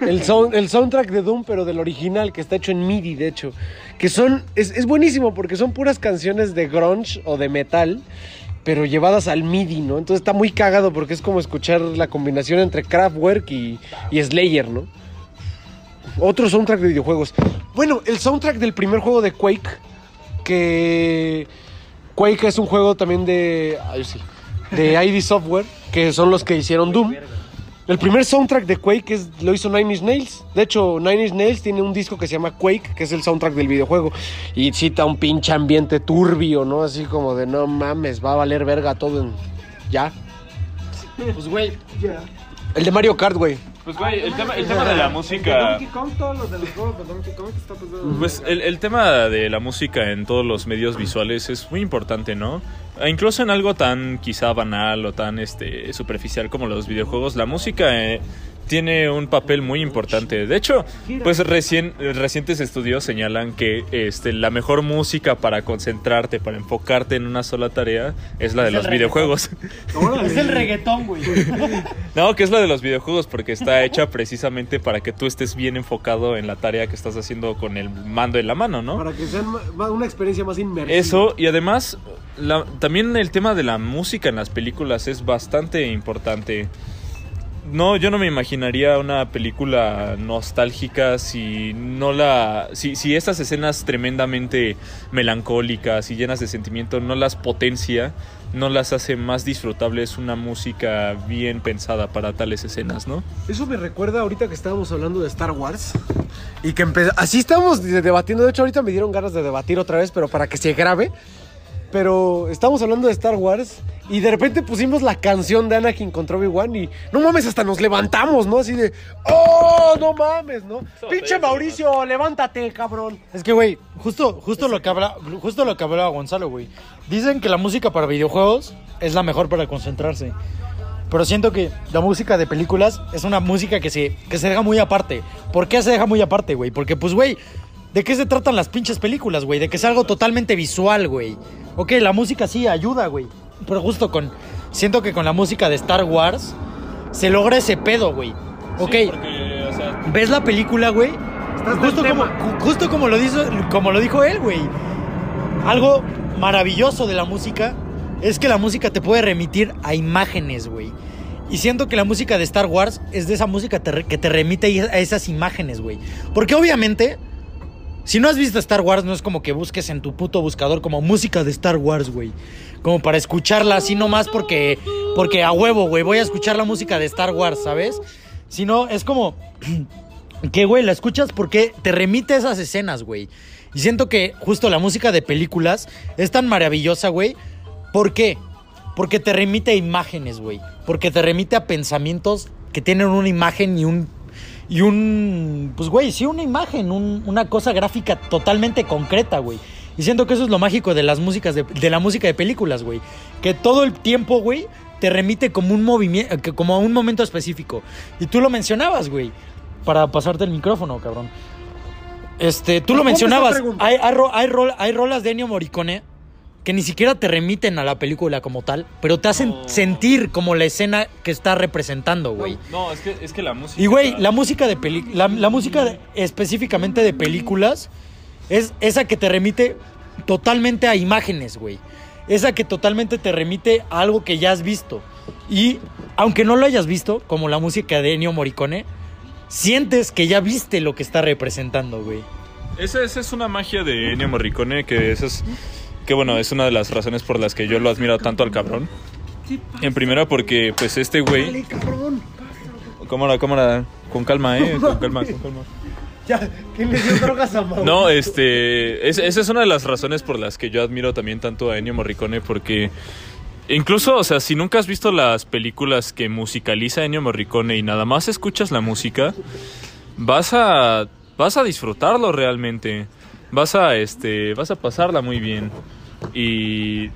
el, sound- el soundtrack de Doom, pero del original, que está hecho en MIDI, de hecho, que son, es, es buenísimo porque son puras canciones de grunge o de metal, pero llevadas al MIDI, ¿no? Entonces está muy cagado porque es como escuchar la combinación entre Kraftwerk y, y Slayer, ¿no? Otro soundtrack de videojuegos. Bueno, el soundtrack del primer juego de Quake, que Quake es un juego también de. ay, sí, de ID Software, que son los que hicieron Doom. El primer soundtrack de Quake es, lo hizo Nine Inch Nails. De hecho, Nine Inch Nails tiene un disco que se llama Quake, que es el soundtrack del videojuego. Y cita un pinche ambiente turbio, ¿no? Así como de no mames, va a valer verga todo en. Ya. Pues, güey, El de Mario Kart, güey. Pues güey, el tema, el tema de la música... Donkey Kong, todos los de los juegos de Donkey Kong está pesado. Pues el, el tema de la música en todos los medios visuales es muy importante, ¿no? E incluso en algo tan quizá banal o tan este superficial como los videojuegos, la música eh, tiene un papel muy importante. De hecho, pues recién, recientes estudios señalan que este, la mejor música para concentrarte, para enfocarte en una sola tarea, es la de los videojuegos. es el reggaetón, güey. No, que es la de los videojuegos porque está hecha precisamente para que tú estés bien enfocado en la tarea que estás haciendo con el mando en la mano, ¿no? Para que sea una experiencia más inmersiva. Eso, y además, la- también el tema de la música en las películas es bastante importante. No, yo no me imaginaría una película nostálgica si no la. Si, si estas escenas tremendamente melancólicas y llenas de sentimiento no las potencia, no las hace más disfrutables una música bien pensada para tales escenas, ¿no? Eso me recuerda ahorita que estábamos hablando de Star Wars. Y que empezó. Así estábamos de- debatiendo. De hecho, ahorita me dieron ganas de debatir otra vez, pero para que se grabe. Pero estábamos hablando de Star Wars. Y de repente pusimos la canción de Anakin contra Obi-Wan. Y no mames, hasta nos levantamos, ¿no? Así de. ¡Oh! No mames, ¿no? Pinche Mauricio, levántate, cabrón. Es que, güey, justo, justo, lo que habla, justo lo que hablaba Gonzalo, güey. Dicen que la música para videojuegos es la mejor para concentrarse. Pero siento que la música de películas es una música que se, que se deja muy aparte. ¿Por qué se deja muy aparte, güey? Porque, pues, güey, ¿de qué se tratan las pinches películas, güey? De que es algo totalmente visual, güey. Ok, la música sí ayuda, güey. Pero justo con... Siento que con la música de Star Wars se logra ese pedo, güey. Ok, Sí, porque, o sea, ves la película, güey. Justo como, ju- justo como lo dijo, como lo dijo él, güey. Algo maravilloso de la música es que la música te puede remitir a imágenes, güey. Y siento que la música de Star Wars es de esa música te que te remite a esas imágenes, güey. Porque obviamente, si no has visto Star Wars, no es como que busques en tu puto buscador como música de Star Wars, güey. Como para escucharla así nomás porque, porque a huevo, güey, voy a escuchar la música de Star Wars, ¿sabes? Sino es como que, güey, la escuchas porque te remite a esas escenas, güey. Y siento que justo la música de películas es tan maravillosa, güey. ¿Por qué? Porque te remite a imágenes, güey. Porque te remite a pensamientos que tienen una imagen y un. Y un. Pues, güey, sí, una imagen, un- una cosa gráfica totalmente concreta, güey. Y siento que eso es lo mágico de las músicas, de, de la música de películas, güey. Que todo el tiempo, güey, te remite como un movimiento, como a un momento específico. Y tú lo mencionabas, güey. Para pasarte el micrófono, cabrón. Este, tú lo mencionabas. Hay, hay, hay rol- hay rolas de Ennio Morricone que ni siquiera te remiten a la película como tal, pero te hacen No. sentir como la escena que está representando, güey. No, es que, es que la música. Y güey, la música de peli la, la música de- específicamente de películas es esa que te remite totalmente a imágenes, güey. Esa que totalmente te remite a algo que ya has visto. Y aunque no lo hayas visto, como la música de Ennio Morricone, sientes que ya viste lo que está representando, güey. Esa, esa es una magia de Ennio Morricone que esa es que bueno, es una de las razones por las que yo lo admiro tanto al cabrón. En primera porque pues este güey Cámara, cámara, con calma, eh, con calma, con calma. Ya, ¿quién le dio drogas a? No, este, es- esa es una de las razones por las que yo admiro también tanto a Ennio Morricone porque incluso, o sea, si nunca has visto las películas que musicaliza Ennio Morricone y nada más escuchas la música, vas a vas a disfrutarlo realmente. Vas a este, vas a pasarla muy bien. Y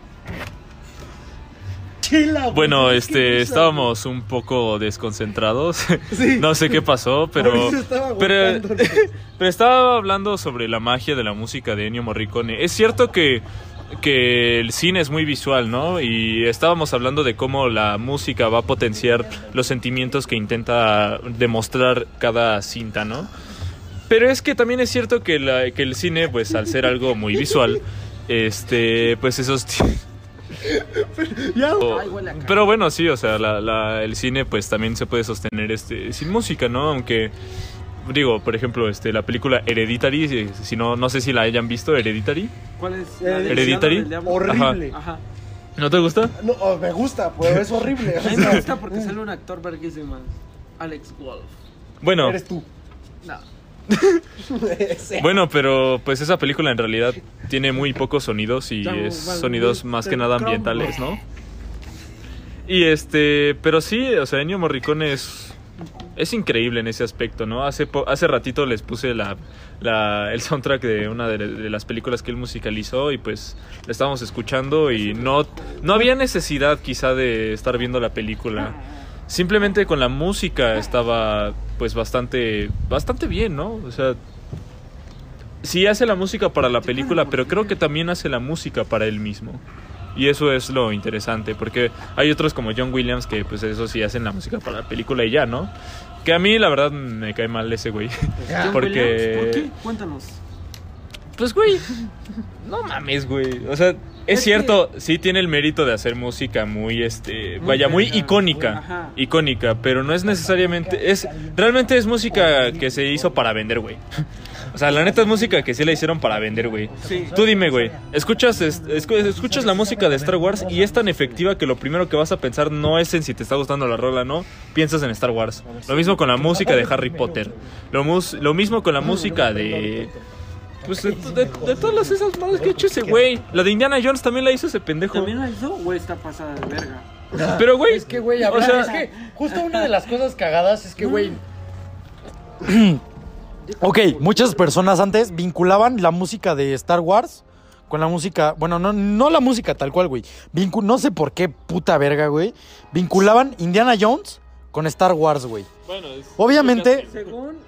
bueno, este, estábamos un poco desconcentrados. Sí. no sé qué pasó, pero estaba pero, pero estaba hablando sobre la magia de la música de Ennio Morricone. Es cierto que que el cine es muy visual, ¿no? Y estábamos hablando de cómo la música va a potenciar los sentimientos que intenta demostrar cada cinta, ¿no? Pero es que también es cierto que, la- que el cine, pues al ser algo muy visual, este, pues esos... Ya, O- pero bueno, sí, o sea, la- la- el cine pues también se puede sostener este sin música, ¿no? Aunque digo, por ejemplo, este la película Hereditary, si- si no no sé si la hayan visto Hereditary. ¿Cuál es? Hereditary. horrible. Ajá. ¿No te gusta? No, oh, me gusta, pero es horrible. o A mí me gusta porque sale un actor verguísima. Alex Wolf. Bueno, Eres tú. No. Bueno, pero pues esa película en realidad tiene muy pocos sonidos y es sonidos más que nada ambientales, ¿no? Y este, pero sí, o sea, Ennio Morricone es es increíble en ese aspecto, ¿no? Hace po- hace ratito les puse la, la- el soundtrack de una de, de las películas que él musicalizó y pues la estábamos escuchando y no no había necesidad quizá de estar viendo la película. Simplemente con la música estaba pues bastante bastante bien, ¿no? O sea, sí hace la música para la película, pero creo que también hace la música para él mismo. Y eso es lo interesante, porque hay otros como John Williams que pues eso sí hacen la música para la película y ya, ¿no? Que a mí la verdad me cae mal ese güey. Porque- ¿Por qué? Cuéntanos. Pues güey, no mames, güey. O sea, es, cierto, sí tiene el mérito de hacer música muy este, Muy vaya, muy icónica, ajá. icónica, pero no es necesariamente es realmente es música que se hizo para vender, güey. O sea, la neta es música que sí la hicieron para vender, güey. Sí. Tú dime, güey, escuchas, es- escu- escuchas la música de Star Wars y es tan efectiva que lo primero que vas a pensar no es en si te está gustando la rola, ¿no? Piensas en Star Wars. Lo mismo con la música de Harry Potter. Lo mismo con la música de... Pues de, de- de todas esas madres que ha hecho ese güey. La de Indiana Jones también la hizo ese pendejo. ¿También la hizo o está pasada de verga? Pero, güey... Es que, güey, o sea, es que justo una de las cosas cagadas es que, güey. ok, muchas personas antes vinculaban la música de Star Wars con la música. Bueno, no, no la música tal cual, güey. Vincu- no sé por qué puta verga, güey. Vinculaban Indiana Jones con Star Wars, güey. bueno, es- Obviamente,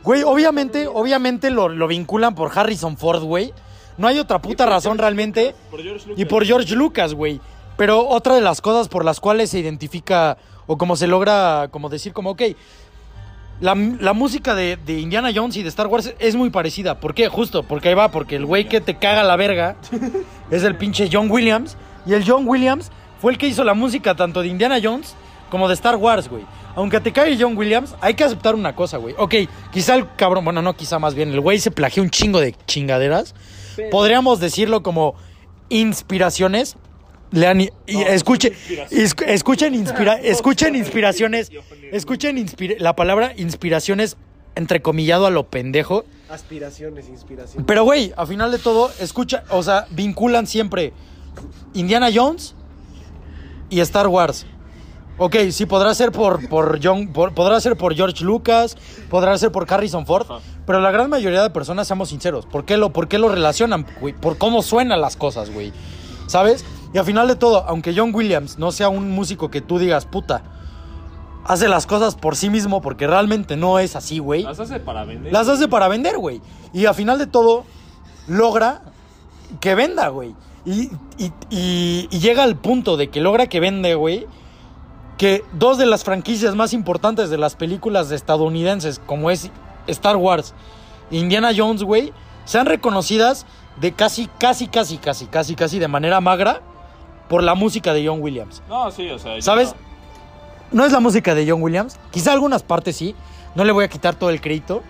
güey, obviamente, obviamente lo, lo vinculan por Harrison Ford, güey. No hay otra puta razón realmente. Por George Lucas. Y por George Lucas, güey. Pero otra de las cosas por las cuales se identifica o como se logra, como decir, como, ok, la, la música de, de Indiana Jones y de Star Wars es muy parecida. ¿Por qué? Justo, porque ahí va, porque el güey que te caga la verga es el pinche John Williams. Y el John Williams fue el que hizo la música tanto de Indiana Jones como de Star Wars, güey. Aunque te cague John Williams, hay que aceptar una cosa, güey. Ok, quizá el cabrón, bueno, no quizá más bien, el güey se plagió un chingo de chingaderas. Podríamos decirlo como inspiraciones. Lean y, y escuche, iscu- escuchen, inspira, escuchen inspiraciones, escuchen inspira- la palabra inspiraciones entrecomillado a lo pendejo. Aspiraciones, inspiraciones. Pero, güey, a final de todo, escucha, o sea, vinculan siempre Indiana Jones y Star Wars. Ok, sí, podrá ser por, por John, por- podrá ser por George Lucas, podrá ser por Harrison Ford, pero la gran mayoría de personas, seamos sinceros, ¿por qué lo, por qué lo relacionan, güey? Por cómo suenan las cosas, güey. ¿Sabes? Y a final de todo, aunque John Williams no sea un músico que tú digas, puta, hace las cosas por sí mismo, porque realmente no es así, güey. Las hace para vender. Las hace para vender, güey. Y a final de todo, logra que venda, güey. Y, y- y- y llega al punto de que logra que vende, güey. Que dos de las franquicias más importantes de las películas estadounidenses, como es Star Wars e Indiana Jones, güey, sean reconocidas de casi, casi, casi, casi, casi, casi de manera magra por la música de John Williams. No, sí, o sea. ¿Sabes? no. No es la música de John Williams. Quizá algunas partes sí. No le voy a quitar todo el crédito.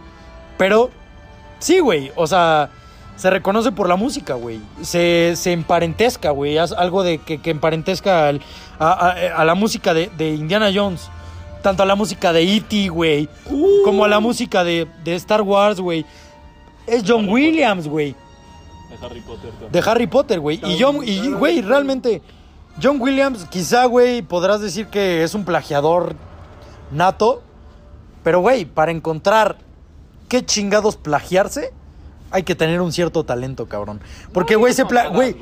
Pero sí, güey. O sea, se reconoce por la música, güey. Se, se emparentesca, güey. Haz algo de que, que emparentesca al- a, a- a la música de, de Indiana Jones. Tanto a la música de E.T., güey. Como a la música de, de Star Wars, güey. Es John Harry Williams, güey De Harry Potter. también. de Harry Potter, güey. Y John, y güey, realmente, John Williams, quizá, güey, podrás decir que es un plagiador nato. Pero, güey, para encontrar qué chingados plagiarse, hay que tener un cierto talento, cabrón. Porque, No güey, se pla- güey,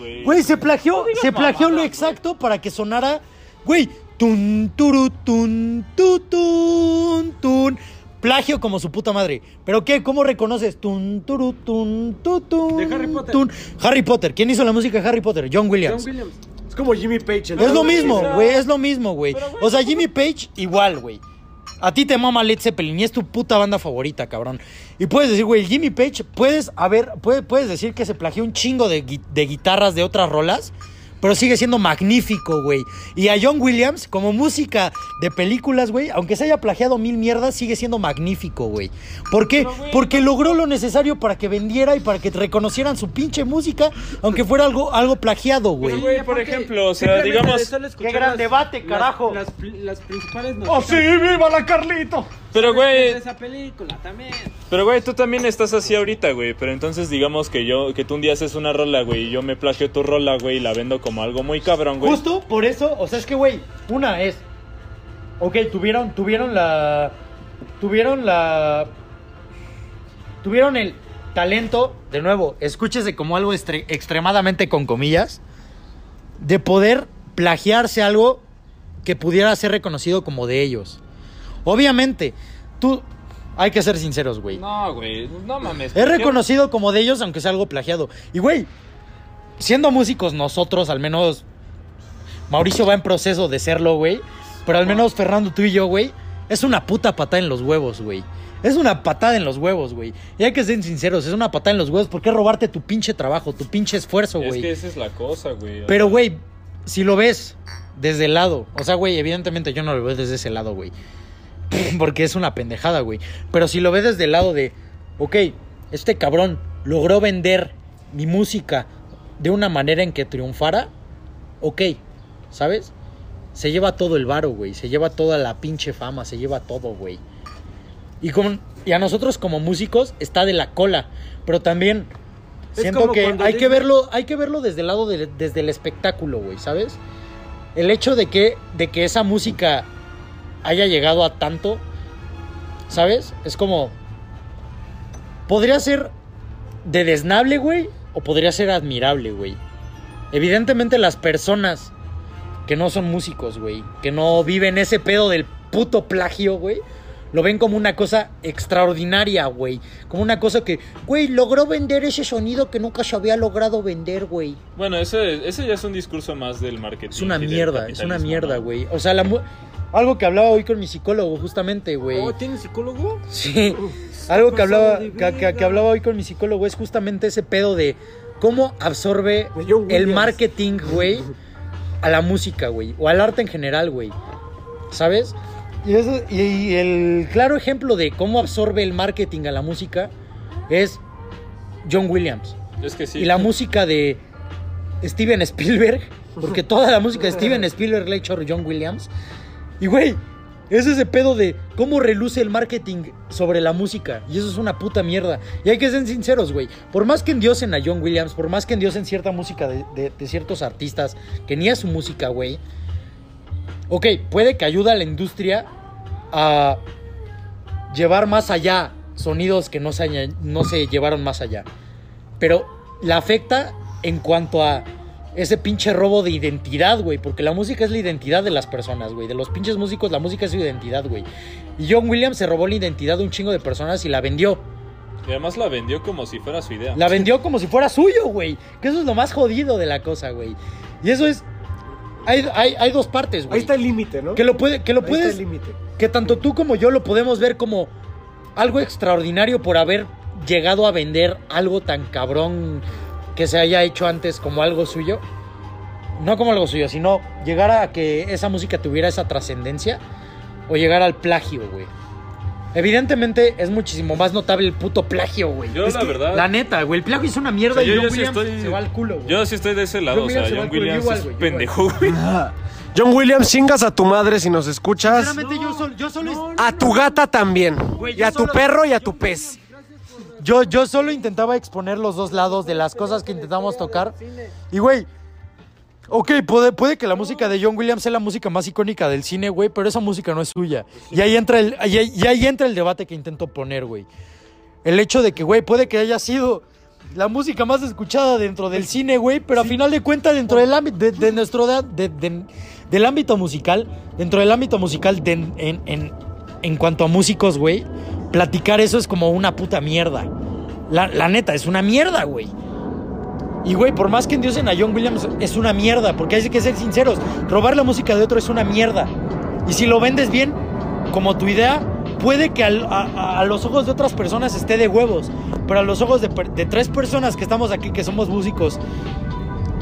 se plagió, No se plagió lo exacto para que sonara, güey, tun, turu, tun, tu, tun, tun. Plagio como su puta madre. ¿Pero qué? ¿Cómo reconoces? Tun, turu, tun, tu, tun, De Harry Potter. tun. Harry Potter. ¿Quién hizo la música de Harry Potter? John Williams. John Williams. Es como Jimmy Page. el Es lo otro. mismo, Pero- güey, es lo mismo, güey, O sea, Jimmy Page, igual, güey. A ti te mama Led Zeppelin y es tu puta banda favorita, cabrón. Y puedes decir, güey, Jimmy Page, puedes, haber, puede- puedes decir que se plagió un chingo de guitarras de otras rolas, pero sigue siendo magnífico, güey. Y a John Williams, como música de películas, güey, aunque se haya plagiado mil mierdas, sigue siendo magnífico, güey. ¿Por qué? Pero, güey, Porque logró lo necesario para que vendiera y para que reconocieran su pinche música, aunque fuera algo, algo plagiado, güey. Pero, güey, por ejemplo, o sea, digamos- ¡Qué gran las- debate, carajo! Las, principales ¡Oh, sí! ¡Viva la Carlito! Pero, güey, esa película también. pero, güey, tú también estás así ahorita, güey. Pero entonces, digamos que yo, que tú un día haces una rola, güey, y yo me plagio tu rola, güey, y la vendo como algo muy cabrón, güey. Justo por eso, o sea, es que, güey, una es. Ok, tuvieron, tuvieron la. Tuvieron la. Tuvieron el talento, de nuevo, escúchese como algo estre- extremadamente con comillas, de poder plagiarse algo que pudiera ser reconocido como de ellos. Obviamente, tú. Hay que ser sinceros, güey. No, güey, no mames. Es reconocido como de ellos, aunque sea algo plagiado. Y, güey, siendo músicos nosotros, al menos Mauricio va en proceso de serlo, güey. Pero al menos Fernando, tú y yo, güey, es una puta patada en los huevos, güey. Es una patada en los huevos, güey. Y hay que ser sinceros, es una patada en los huevos. ¿Por qué robarte tu pinche trabajo, tu pinche esfuerzo, Es güey? que esa es la cosa, güey. Pero, güey, si lo ves desde el lado, o sea, güey, evidentemente yo no lo veo desde ese lado, güey. Porque es una pendejada, güey. Pero si lo ves desde el lado de, ok, este cabrón logró vender mi música de una manera en que triunfara, ok, ¿sabes? Se lleva todo el varo, güey. Se lleva toda la pinche fama, se lleva todo, güey. Y, con, y a nosotros como músicos está de la cola. Pero también Es siento que hay que verlo, hay que verlo desde el lado de- desde el espectáculo, güey, ¿sabes? El hecho de que, de que esa música haya llegado a tanto, ¿sabes? Es como. Podría ser de desnable, güey, o podría ser admirable, güey. Evidentemente las personas que no son músicos, güey, que no viven ese pedo del puto plagio, güey, lo ven como una cosa extraordinaria, güey. Como una cosa que, güey, logró vender ese sonido que nunca se había logrado vender, güey. Bueno, ese, ese ya es un discurso más del marketing. Es una mierda, es una mierda, güey. O sea, la algo que hablaba hoy con mi psicólogo, justamente, güey. Oh, ¿tienes psicólogo? Sí. Algo que hablaba, que, que- hablaba hoy con mi psicólogo es justamente ese pedo de cómo absorbe John el marketing, güey, a la música, güey, o al arte en general, güey. ¿Sabes? Y, eso- y- y el claro ejemplo de cómo absorbe el marketing a la música es John Williams. Es que sí. Y la música de Steven Spielberg, porque toda la música de Steven Spielberg la ha hecho John Williams. Y güey, Es ese pedo de cómo reluce el marketing sobre la música. Y eso es una puta mierda. Y hay que ser sinceros, güey. Por más que endiosen a John Williams, por más que endiosen cierta música de, ciertos artistas, que ni es su música, güey. Ok, puede que ayude a la industria a llevar más allá sonidos que no se, no se llevaron más allá. Pero la afecta en cuanto a ese pinche robo de identidad, güey. Porque la música es la identidad de las personas, güey. De los pinches músicos, la música es su identidad, güey. Y John Williams se robó la identidad de un chingo de personas y la vendió. Y además la vendió como si fuera su idea. La vendió como si fuera suyo, güey. Que eso es lo más jodido de la cosa, güey. Y eso es... Hay, hay, hay dos partes, güey. Ahí está el límite, ¿no? Que lo, puede, que lo Ahí está puedes... el límite. que tanto tú como yo lo podemos ver como algo extraordinario por haber llegado a vender algo tan cabrón que se haya hecho antes como algo suyo. No como algo suyo, sino llegar a que esa música tuviera esa trascendencia o llegar al plagio, güey. Evidentemente es muchísimo más notable el puto plagio, güey. Yo, Es la que, verdad- La neta, güey. El plagio es una mierda O sea, yo- y John yo sí Williams estoy- se va al culo, güey. Yo sí estoy de ese lado, John o sea, Williams se John Williams igual, es güey, pendejo, güey. John Williams, chingas a tu madre si nos escuchas. Sinceramente, yo solo, yo solo A tu gata también. Güey, y a tu solo- perro y a tu pez. Yo, yo solo intentaba exponer los dos lados de las cosas que intentamos tocar. Y, güey, ok, puede, puede que la música de John Williams sea la música más icónica del cine, güey, pero esa música no es suya. Y ahí entra el, y ahí, y ahí entra el debate que intento poner, güey. El hecho de que, güey, puede que haya sido la música más escuchada dentro del cine, güey, pero a final de cuentas, dentro del ámbito de, de nuestro de- de- de- del ámbito musical, dentro del ámbito musical en, en- en cuanto a músicos, güey, platicar eso es como una puta mierda. La, la neta, es una mierda, güey. Y, güey, por más que endiosen a John Williams, es una mierda, porque hay que ser sinceros. Robar la música de otro es una mierda. Y si lo vendes bien, como tu idea, puede que al- a, los ojos de otras personas esté de huevos. Pero a los ojos de, de tres personas que estamos aquí, que somos músicos,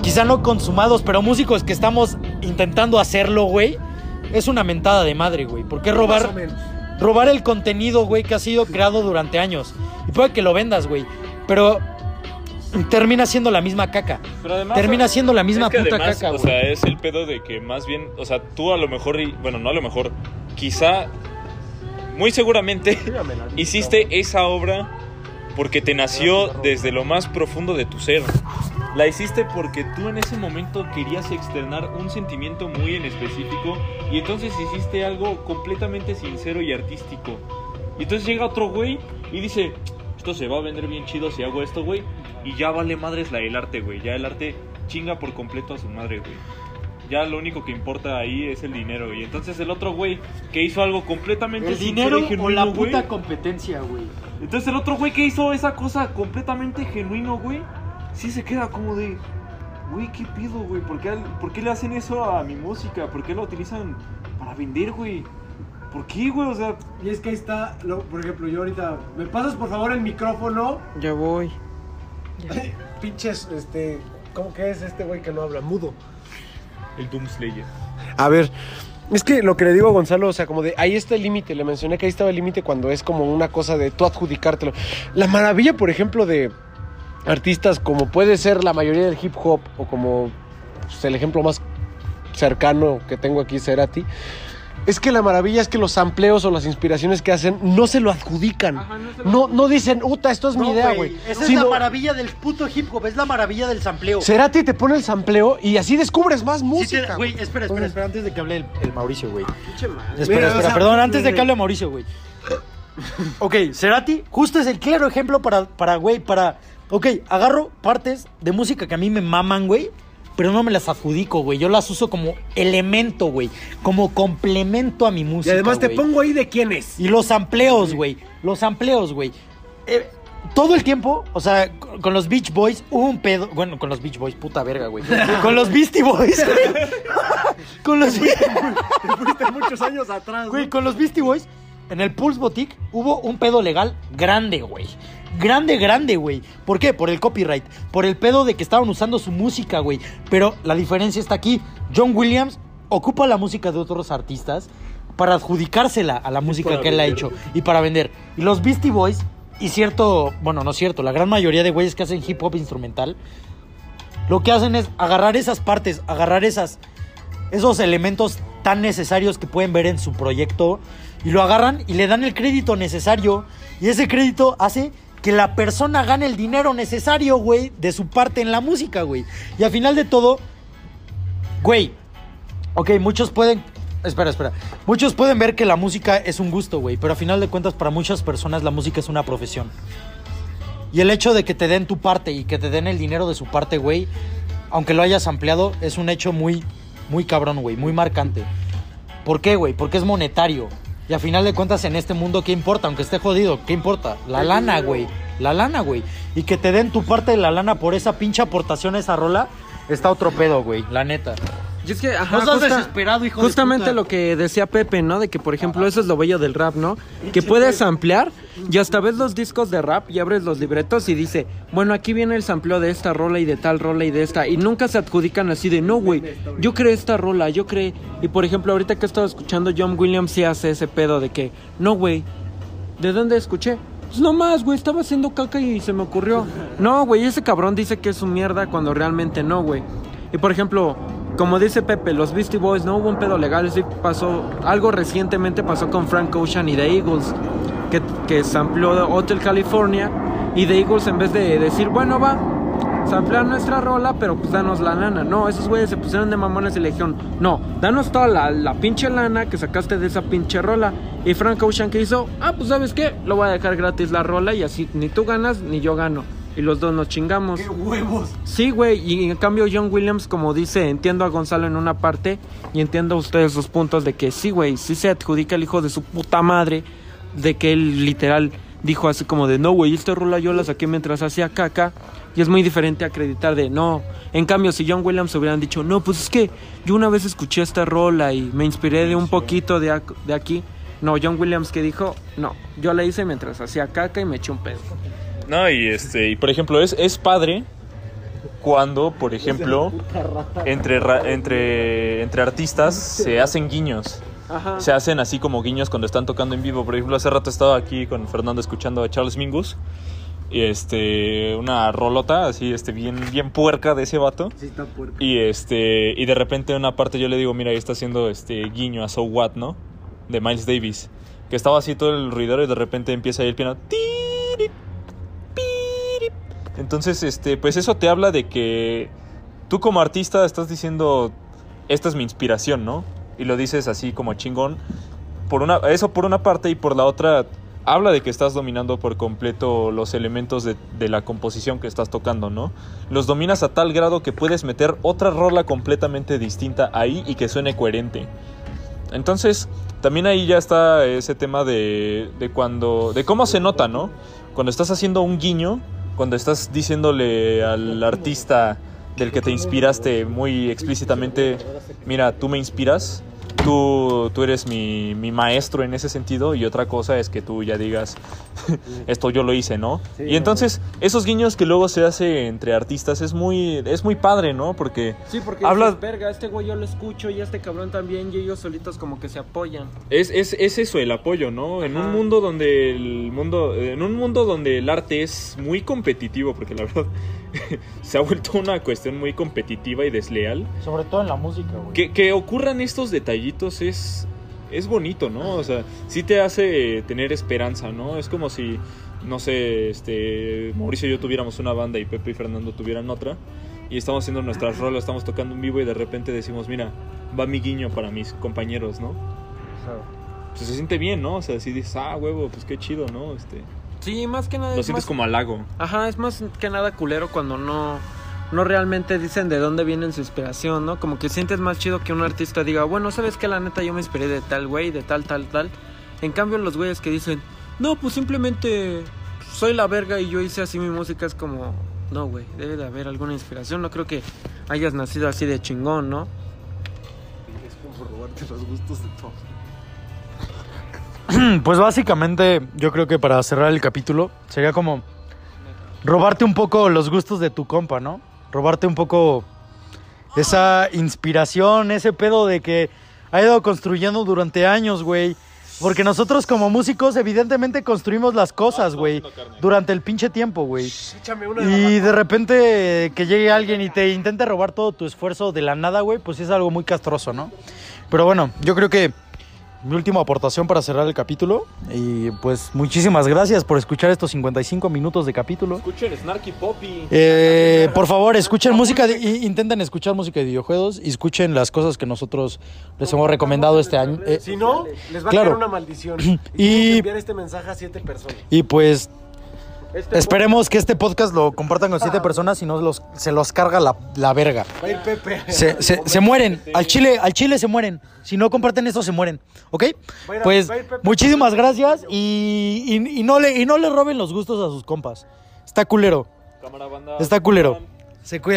quizá no consumados, pero músicos que estamos intentando hacerlo, güey, es una mentada de madre, güey. ¿Por qué robar? Más o menos. Robar el contenido, güey, que ha sido creado durante años. Y puede que lo vendas, güey. Pero termina siendo la misma caca. Pero además, Termina siendo la misma es que puta además, caca, O güey. sea, es el pedo de que más bien, o sea, tú a lo mejor, y- bueno, no a lo mejor, quizá, muy seguramente, hiciste esa obra porque te nació desde lo más profundo de tu ser. La hiciste porque tú en ese momento querías externar un sentimiento muy en específico y entonces hiciste algo completamente sincero y artístico. Y entonces llega otro güey y dice, esto se va a vender bien chido si hago esto, güey. Y ya vale madres la el arte, güey. Ya el arte chinga por completo a su madre, güey. Ya lo único que importa ahí es el dinero. Y entonces el otro güey que hizo algo completamente El dinero y o genuino, la güey. puta competencia, güey. Entonces el otro güey que hizo esa cosa completamente genuino, güey, sí se queda como de, güey, ¿qué pido, güey? ¿Por qué, al- ¿Por qué le hacen eso a mi música? ¿Por qué la utilizan para vender, güey? ¿Por qué, güey? O sea, Y es que ahí está, lo- por ejemplo, yo ahorita. ¿Me pasas por favor el micrófono? Ya voy. Pinches, este. ¿Cómo que es este güey que no habla? Mudo. el Doom Slayer. A ver, es que lo que le digo a Gonzalo, o sea, como de ahí está el límite, le mencioné que ahí estaba el límite cuando es como una cosa de tú adjudicártelo. La maravilla, por ejemplo, de artistas como puede ser la mayoría del hip hop o como pues, el ejemplo más cercano que tengo aquí, Cerati, es que la maravilla es que los sampleos o las inspiraciones que hacen no se lo adjudican. Ajá, no se lo- No, no dicen, uta, esto es mi idea, güey. Esa es la maravilla del puto hip hop, es la maravilla del sampleo. Cerati te pone el sampleo y así descubres más Sí te- música. Güey, espera, espera, espera, antes de que hable el, el Mauricio, güey. Madre. Espera, espera, o sea, perdón, antes de desde- que hable Mauricio, güey. Ok, Cerati, justo es el claro ejemplo para, para, güey, para... Ok, agarro partes de música que a mí me maman, güey, pero no me las adjudico, güey. Yo las uso como elemento, güey, como complemento a mi Y música, además te güey. pongo ahí de quién es. Y los amplios, güey. Los amplios, güey. Eh, todo el tiempo, o sea, con los Beach Boys hubo un pedo. Bueno, con los Beach Boys, puta verga, güey. Con los Beastie Boys, güey. Con los. Fuiste muchos años atrás. Güey, con los Beastie Boys, en el Pulse Boutique hubo un pedo legal grande, güey. Grande, grande, güey. ¿Por qué? Por el copyright. Por el pedo de que estaban usando su música, güey. Pero la diferencia está aquí. John Williams ocupa la música de otros artistas para adjudicársela a la música que él ha hecho y para vender. Y los Beastie Boys, y cierto, bueno, no es cierto, la gran mayoría de güeyes que hacen hip hop instrumental, lo que hacen es agarrar esas partes, agarrar esas, esos elementos tan necesarios que pueden ver en su proyecto y lo agarran y le dan el crédito necesario y ese crédito hace que la persona gane el dinero necesario, güey, de su parte en la música, güey. Y al final de todo, güey, ok, muchos pueden... Espera, espera. Muchos pueden ver que la música es un gusto, güey, pero al final de cuentas para muchas personas la música es una profesión. Y el hecho de que te den tu parte y que te den el dinero de su parte, güey, aunque lo hayas ampliado, es un hecho muy, muy cabrón, güey, muy marcante. ¿Por qué, güey? Porque es monetario. Y a final de cuentas, en este mundo, ¿qué importa? Aunque esté jodido, ¿qué importa? La lana, güey. La lana, güey. Y que te den tu parte de la lana por esa pinche aportación a esa rola, está otro pedo, güey. La neta. Y es que, ajá, No seas justa- desesperado, hijo de Justamente puta. lo que decía Pepe, ¿no? De que, por ejemplo, eso es lo bello del rap, ¿no? Que puedes ampliar y hasta ves los discos de rap y abres los libretos y dice, bueno, aquí viene el sampleo de esta rola y de tal rola y de esta. Y nunca se adjudican así de, no, güey, yo creé esta rola, yo creé. Y, por ejemplo, ahorita que he estado escuchando, John Williams sí hace ese pedo de que, no, güey, ¿de dónde escuché? Pues no más, güey, estaba haciendo caca y se me ocurrió. No, güey, ese cabrón dice que es su mierda cuando realmente no, güey. Y por ejemplo, como dice Pepe, los Beastie Boys no hubo un pedo legal, sí pasó, algo recientemente pasó con Frank Ocean y The Eagles, que, que sampleó Hotel California, y The Eagles en vez de decir, bueno, va, samplear nuestra rola, pero pues danos la lana. No, esos güeyes se pusieron de mamones y le dijeron, no, danos toda la, la pinche lana que sacaste de esa pinche rola. Y Frank Ocean que hizo, ah, pues sabes qué, lo voy a dejar gratis la rola y así ni tú ganas ni yo gano. Y los dos nos chingamos. huevos! Sí, güey, y en cambio John Williams, como dice, entiendo a Gonzalo en una parte y entiendo a ustedes sus puntos de que sí, güey, sí se adjudica el hijo de su puta madre, de que él literal dijo así como de, no, güey, esta rola yo la saqué mientras hacía caca, y es muy diferente acreditar de, no, en cambio si John Williams hubieran dicho, no, pues es que yo una vez escuché esta rola y me inspiré de un poquito de, de aquí, no, John Williams que dijo, no, yo la hice mientras hacía caca y me eché un pedo. No, y este, y por ejemplo, es, es padre cuando, por ejemplo, entre, entre, entre artistas se hacen guiños. Ajá. Se hacen así como guiños cuando están tocando en vivo. Por ejemplo, hace rato estaba aquí con Fernando escuchando a Charles Mingus. Y este, una rolota así, este, bien, bien puerca de ese vato. Y este, y de repente en una parte yo le digo, mira, ahí está haciendo este guiño a So What, ¿no? De Miles Davis. Que estaba así todo el ruidero y de repente empieza ahí el piano. Entonces, este, pues eso te habla de que tú como artista estás diciendo, esta es mi inspiración, ¿no? Y lo dices así como chingón. Por una, eso por una parte y por la otra habla de que estás dominando por completo los elementos de, de la composición que estás tocando, ¿no? Los dominas a tal grado que puedes meter otra rola completamente distinta ahí y que suene coherente. Entonces, también ahí ya está ese tema de, de cuando. de cómo se nota, ¿no? Cuando estás haciendo un guiño, cuando estás diciéndole al artista del que te inspiraste muy explícitamente, mira, tú me inspiras, tú, tú eres mi, mi maestro en ese sentido, y otra cosa es que tú ya digas, esto yo lo hice, ¿no? y entonces, esos guiños que luego se hace entre artistas es muy, es muy padre, ¿no? Porque Sí, porque Habla- dices, verga, este güey yo lo escucho y este cabrón también y ellos solitos como que se apoyan. Es, es, es eso el apoyo, ¿no? En un mundo donde el mundo, en un mundo donde el arte es muy competitivo, porque la verdad se ha vuelto una cuestión muy competitiva y desleal. Sobre todo en la música, güey. Que, que ocurran estos detallitos es, es bonito, ¿no? O sea, sí te hace tener esperanza, ¿no? Es como si, no sé, este, Mauricio y yo tuviéramos una banda y Pepe y Fernando tuvieran otra. Y estamos haciendo nuestras rolas, estamos tocando en vivo y de repente decimos, mira, va mi guiño para mis compañeros, ¿no? Pues se siente bien, ¿no? O sea, si dices, ah, huevo, pues qué chido, ¿no? Este, Sí, más que nada lo es sientes más- como halago. Ajá, es más que nada culero cuando no no realmente dicen de dónde viene su inspiración, ¿no? Como que sientes más chido que un artista diga, bueno, ¿sabes qué? La neta yo me inspiré de tal güey, de tal, tal, tal. En cambio, los güeyes que dicen, no, pues simplemente soy la verga y yo hice así mi música, es como, no, güey, debe de haber alguna inspiración. No creo que hayas nacido así de chingón, ¿no? Es como robarte los gustos de todos. Pues básicamente, yo creo que para cerrar el capítulo sería como robarte un poco los gustos de tu compa, ¿no? Robarte un poco esa inspiración, ese pedo de que ha ido construyendo durante años, güey. Porque nosotros como músicos evidentemente construimos las cosas, güey, durante el pinche tiempo, güey. Y de repente que llegue alguien y te intente robar todo tu esfuerzo de la nada, güey, pues es algo muy castroso, ¿no? Pero bueno, yo creo que mi última aportación para cerrar el capítulo. Y pues muchísimas gracias por escuchar estos 55 minutos de capítulo. Escuchen Snarky Poppy. Eh, por favor, escuchen música, de- intenten escuchar música de videojuegos y escuchen las cosas que nosotros les hemos recomendado este año. Eh, Si no, les va a caer una maldición. Y- Y, enviar este mensaje a siete personas. y pues esperemos que este podcast lo compartan con siete personas y no los, se los carga la, la verga. Va a ir Pepe. Se, se- se mueren. Al chile, al chile se mueren. Si no comparten esto, se mueren. ¿Ok? Pues muchísimas gracias y, y- y no le, y no le roben los gustos a sus compas. Está culero. Está culero. Se cuida.